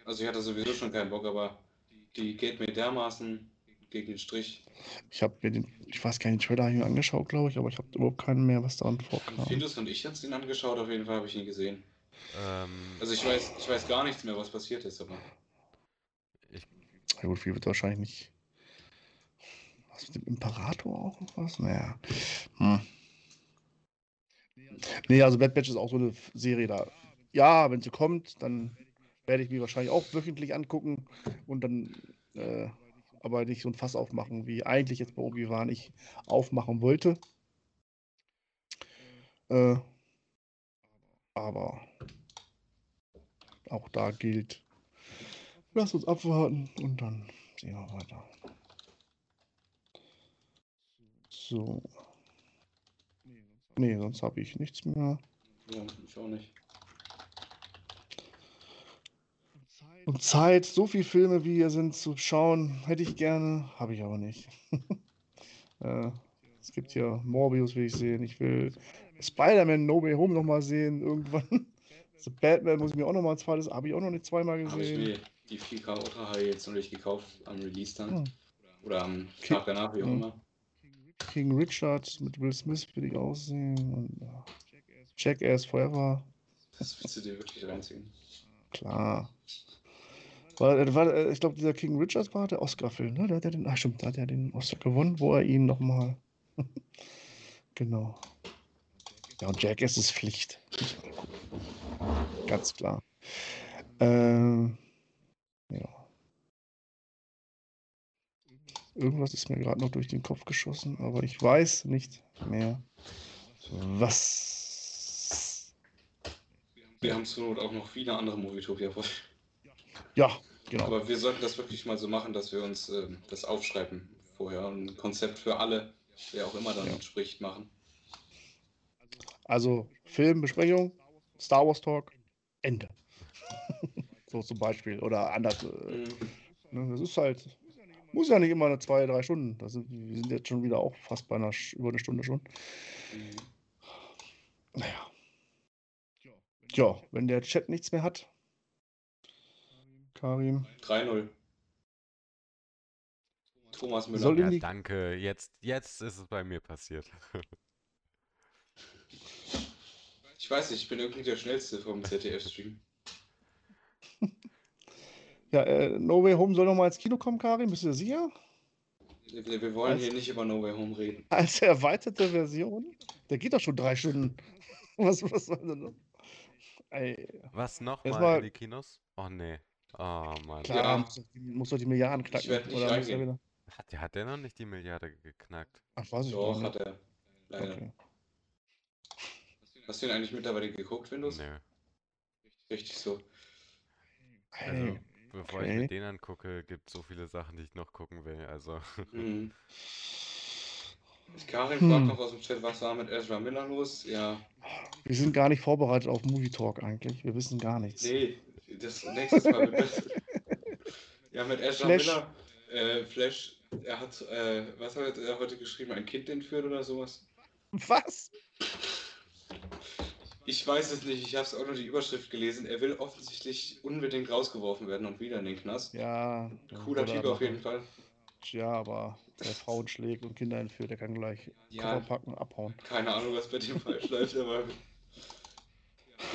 Also ich hatte sowieso schon keinen Bock, aber die geht mir dermaßen gegen den Strich. Ich habe mir den, ich weiß gar nicht, den Trailer mir angeschaut, glaube ich, aber ich habe überhaupt keinen mehr, was daran vorkam. Findus und ich haben den angeschaut, auf jeden Fall habe ich ihn gesehen. Ähm, Also ich weiß, ich weiß gar nichts mehr, was passiert ist, aber Ja gut, viel wird wahrscheinlich nicht. Was mit dem Imperator auch noch was? Naja. Hm. Nee, also Bad Batch ist auch so eine Serie da. Ja, wenn sie kommt, dann werde ich mir wahrscheinlich auch wöchentlich angucken und dann äh, aber nicht so ein Fass aufmachen, wie eigentlich jetzt bei Obi-Wan ich aufmachen wollte. Äh, aber auch da gilt, Lass uns abwarten und dann sehen wir weiter. So. Nee, sonst habe ich nichts mehr. ja, ich auch nicht. Und Zeit, so viele Filme wie hier sind zu schauen, hätte ich gerne, habe ich aber nicht. äh, es gibt hier Morbius, will ich sehen. Ich will Spider-Man No Way Home nochmal sehen irgendwann. The Batman muss ich mir auch nochmal ein zweites, habe ich auch noch nicht zweimal gesehen. Die 4K Ultra HD jetzt noch nicht gekauft am Release dann. Hm. Oder am. Tag danach, wie auch Hm. immer. King Richard mit Will Smith will ich auch sehen. Und ja, Jackass Forever, Das willst du dir wirklich reinziehen. klar. War, äh, war, äh, ich glaube, dieser King Richard war der Oscar-Film, ne? Der hat ja den, ach stimmt, da hat er den Oscar gewonnen, wo er ihn nochmal. genau. Ja, und Jackass ist Pflicht. Ganz klar. Ähm, ja. Irgendwas ist mir gerade noch durch den Kopf geschossen, aber ich weiß nicht mehr, was. Wir haben zur Not auch noch viele andere Movietopia vor. Ja, genau. Aber wir sollten das wirklich mal so machen, dass wir uns ähm, das aufschreiben vorher und ein Konzept für alle, wer auch immer dann Ja. spricht, machen. Also Filmbesprechung, Star Wars Talk, Ende. So zum Beispiel. Oder anders. Äh, Mhm. ne, das ist halt. Muss ja nicht immer eine zwei, drei Stunden. Das sind, wir sind jetzt schon wieder auch fast bei einer über eine Stunde schon. Mhm. Naja. Ja, wenn der Chat nichts mehr hat. Karim. 3-0. Thomas Müller. Soll ja, die- danke. Jetzt, jetzt ist es bei mir passiert. Ich weiß nicht, ich bin irgendwie der Schnellste vom ZDF-Stream. Ja, äh, No Way Home soll noch mal ins Kino kommen, Karim. Bist du dir sicher? Wir, wir wollen Als- hier nicht über No Way Home reden. Als erweiterte Version? Der geht doch schon drei Stunden. Was, was soll denn das? Ey, Was noch Jetzt mal mal- in die Kinos? Oh nee. Oh Mann. klar, Ja. muss, doch die- muss doch die Milliarden knacken. oder muss er reingehen. wieder? Hat, der- hat der noch nicht die Milliarde geknackt? Ach, weiß ich Doch, hat er. Leider. Okay. Hast du ihn eigentlich mittlerweile geguckt, Windows? Nö. Richtig so. Also, Bevor ich okay. mir den angucke, gibt es so viele Sachen, die ich noch gucken will. Also, Mhm. Karin Hm. fragt noch aus dem Chat, was war mit Ezra Miller los? Ja, wir sind gar nicht vorbereitet auf Movie Talk eigentlich. Wir wissen gar nichts. nee, das nächstes Mal wird besser. Ja, mit Ezra Flash. Miller, äh, Flash, er hat, äh, was hat er heute geschrieben, ein Kind entführt oder sowas? Was? Ich weiß es nicht, ich habe es auch nur die Überschrift gelesen. Er will offensichtlich unbedingt rausgeworfen werden und wieder in den Knast. Ja. Cooler er Typ auf jeden Fall. Ja, aber der Frauen schlägt und Kinder entführt, der kann gleich Ja. Koffer packen und abhauen. Keine Ahnung, was bei dem falsch läuft, aber.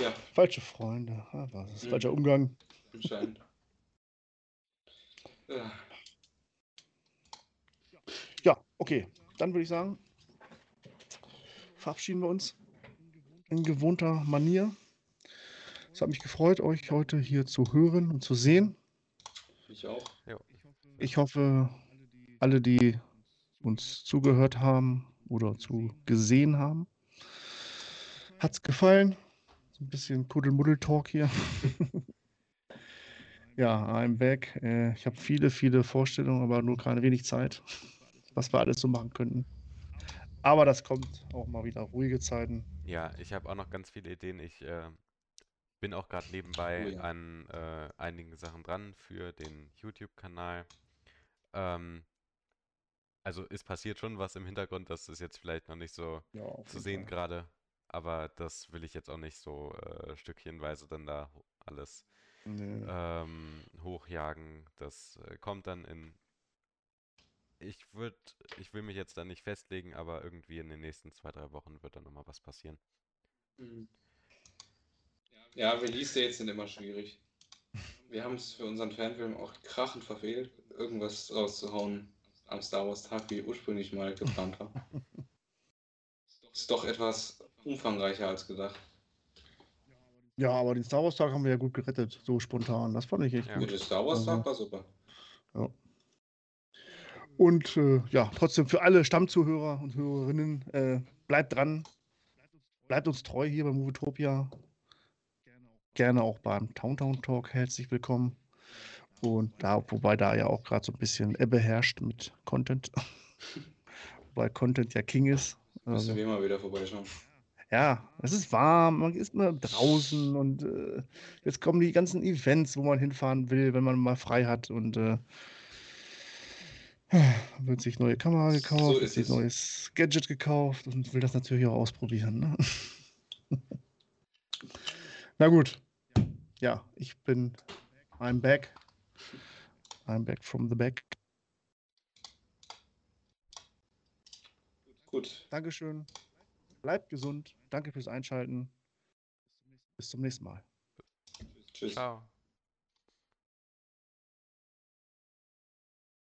Ja, Falsche Freunde, ah, was ist Mhm. falscher Umgang. anscheinend. Ja. Ja, okay. Dann würde ich sagen, verabschieden wir uns in gewohnter Manier. Es hat mich gefreut, euch heute hier zu hören und zu sehen. Ich auch. Ich hoffe, alle, die uns zugehört haben oder zu gesehen haben, hat es gefallen. So ein bisschen Kuddelmuddel-Talk hier. ja, I'm back. Äh, ich habe viele, viele Vorstellungen, aber nur gerade wenig Zeit, was wir alles so machen könnten. Aber das kommt auch mal wieder ruhige Zeiten. Ja, ich habe auch noch ganz viele Ideen. Ich äh, bin auch gerade nebenbei Oh ja. an äh, einigen Sachen dran für den YouTube-Kanal. Ähm, also es passiert schon was im Hintergrund, das ist jetzt vielleicht noch nicht so Ja, zu sehen gerade, aber das will ich jetzt auch nicht so äh, stückchenweise dann da alles Nee. ähm, hochjagen. Das äh, kommt dann in. Ich würde, ich will mich jetzt da nicht festlegen, aber irgendwie in den nächsten zwei, drei Wochen wird dann nochmal was passieren. Mhm. Ja, Release Dates sind immer schwierig. Wir haben es für unseren Fanfilm auch krachend verfehlt, irgendwas rauszuhauen am Star Wars Tag, wie ursprünglich mal geplant war. Ist doch etwas umfangreicher als gedacht. Ja, aber den Star Wars Tag haben wir ja gut gerettet, so spontan. Das fand ich echt Ja. gut. Der Star Wars Tag Also- war super. Und äh, ja, trotzdem für alle Stammzuhörer und Hörerinnen, äh, bleibt dran. Bleibt uns treu hier bei Movietopia. Gerne auch beim Towntown Talk herzlich willkommen. Und da, wobei da ja auch gerade so ein bisschen Ebbe herrscht mit Content. wobei Content ja King ist. Müssen Also, wir mal wieder vorbeischauen. ja, es ist warm, man ist mal draußen und äh, jetzt kommen die ganzen Events, wo man hinfahren will, wenn man mal frei hat und äh, wird sich neue Kamera gekauft, So sich es. neues Gadget gekauft und will das natürlich auch ausprobieren. Ne? Na gut, ja, ich bin, I'm back. I'm back from the back. Gut, Dankeschön. Bleibt gesund. Danke fürs Einschalten. Bis zum nächsten Mal. tschüss. Ciao.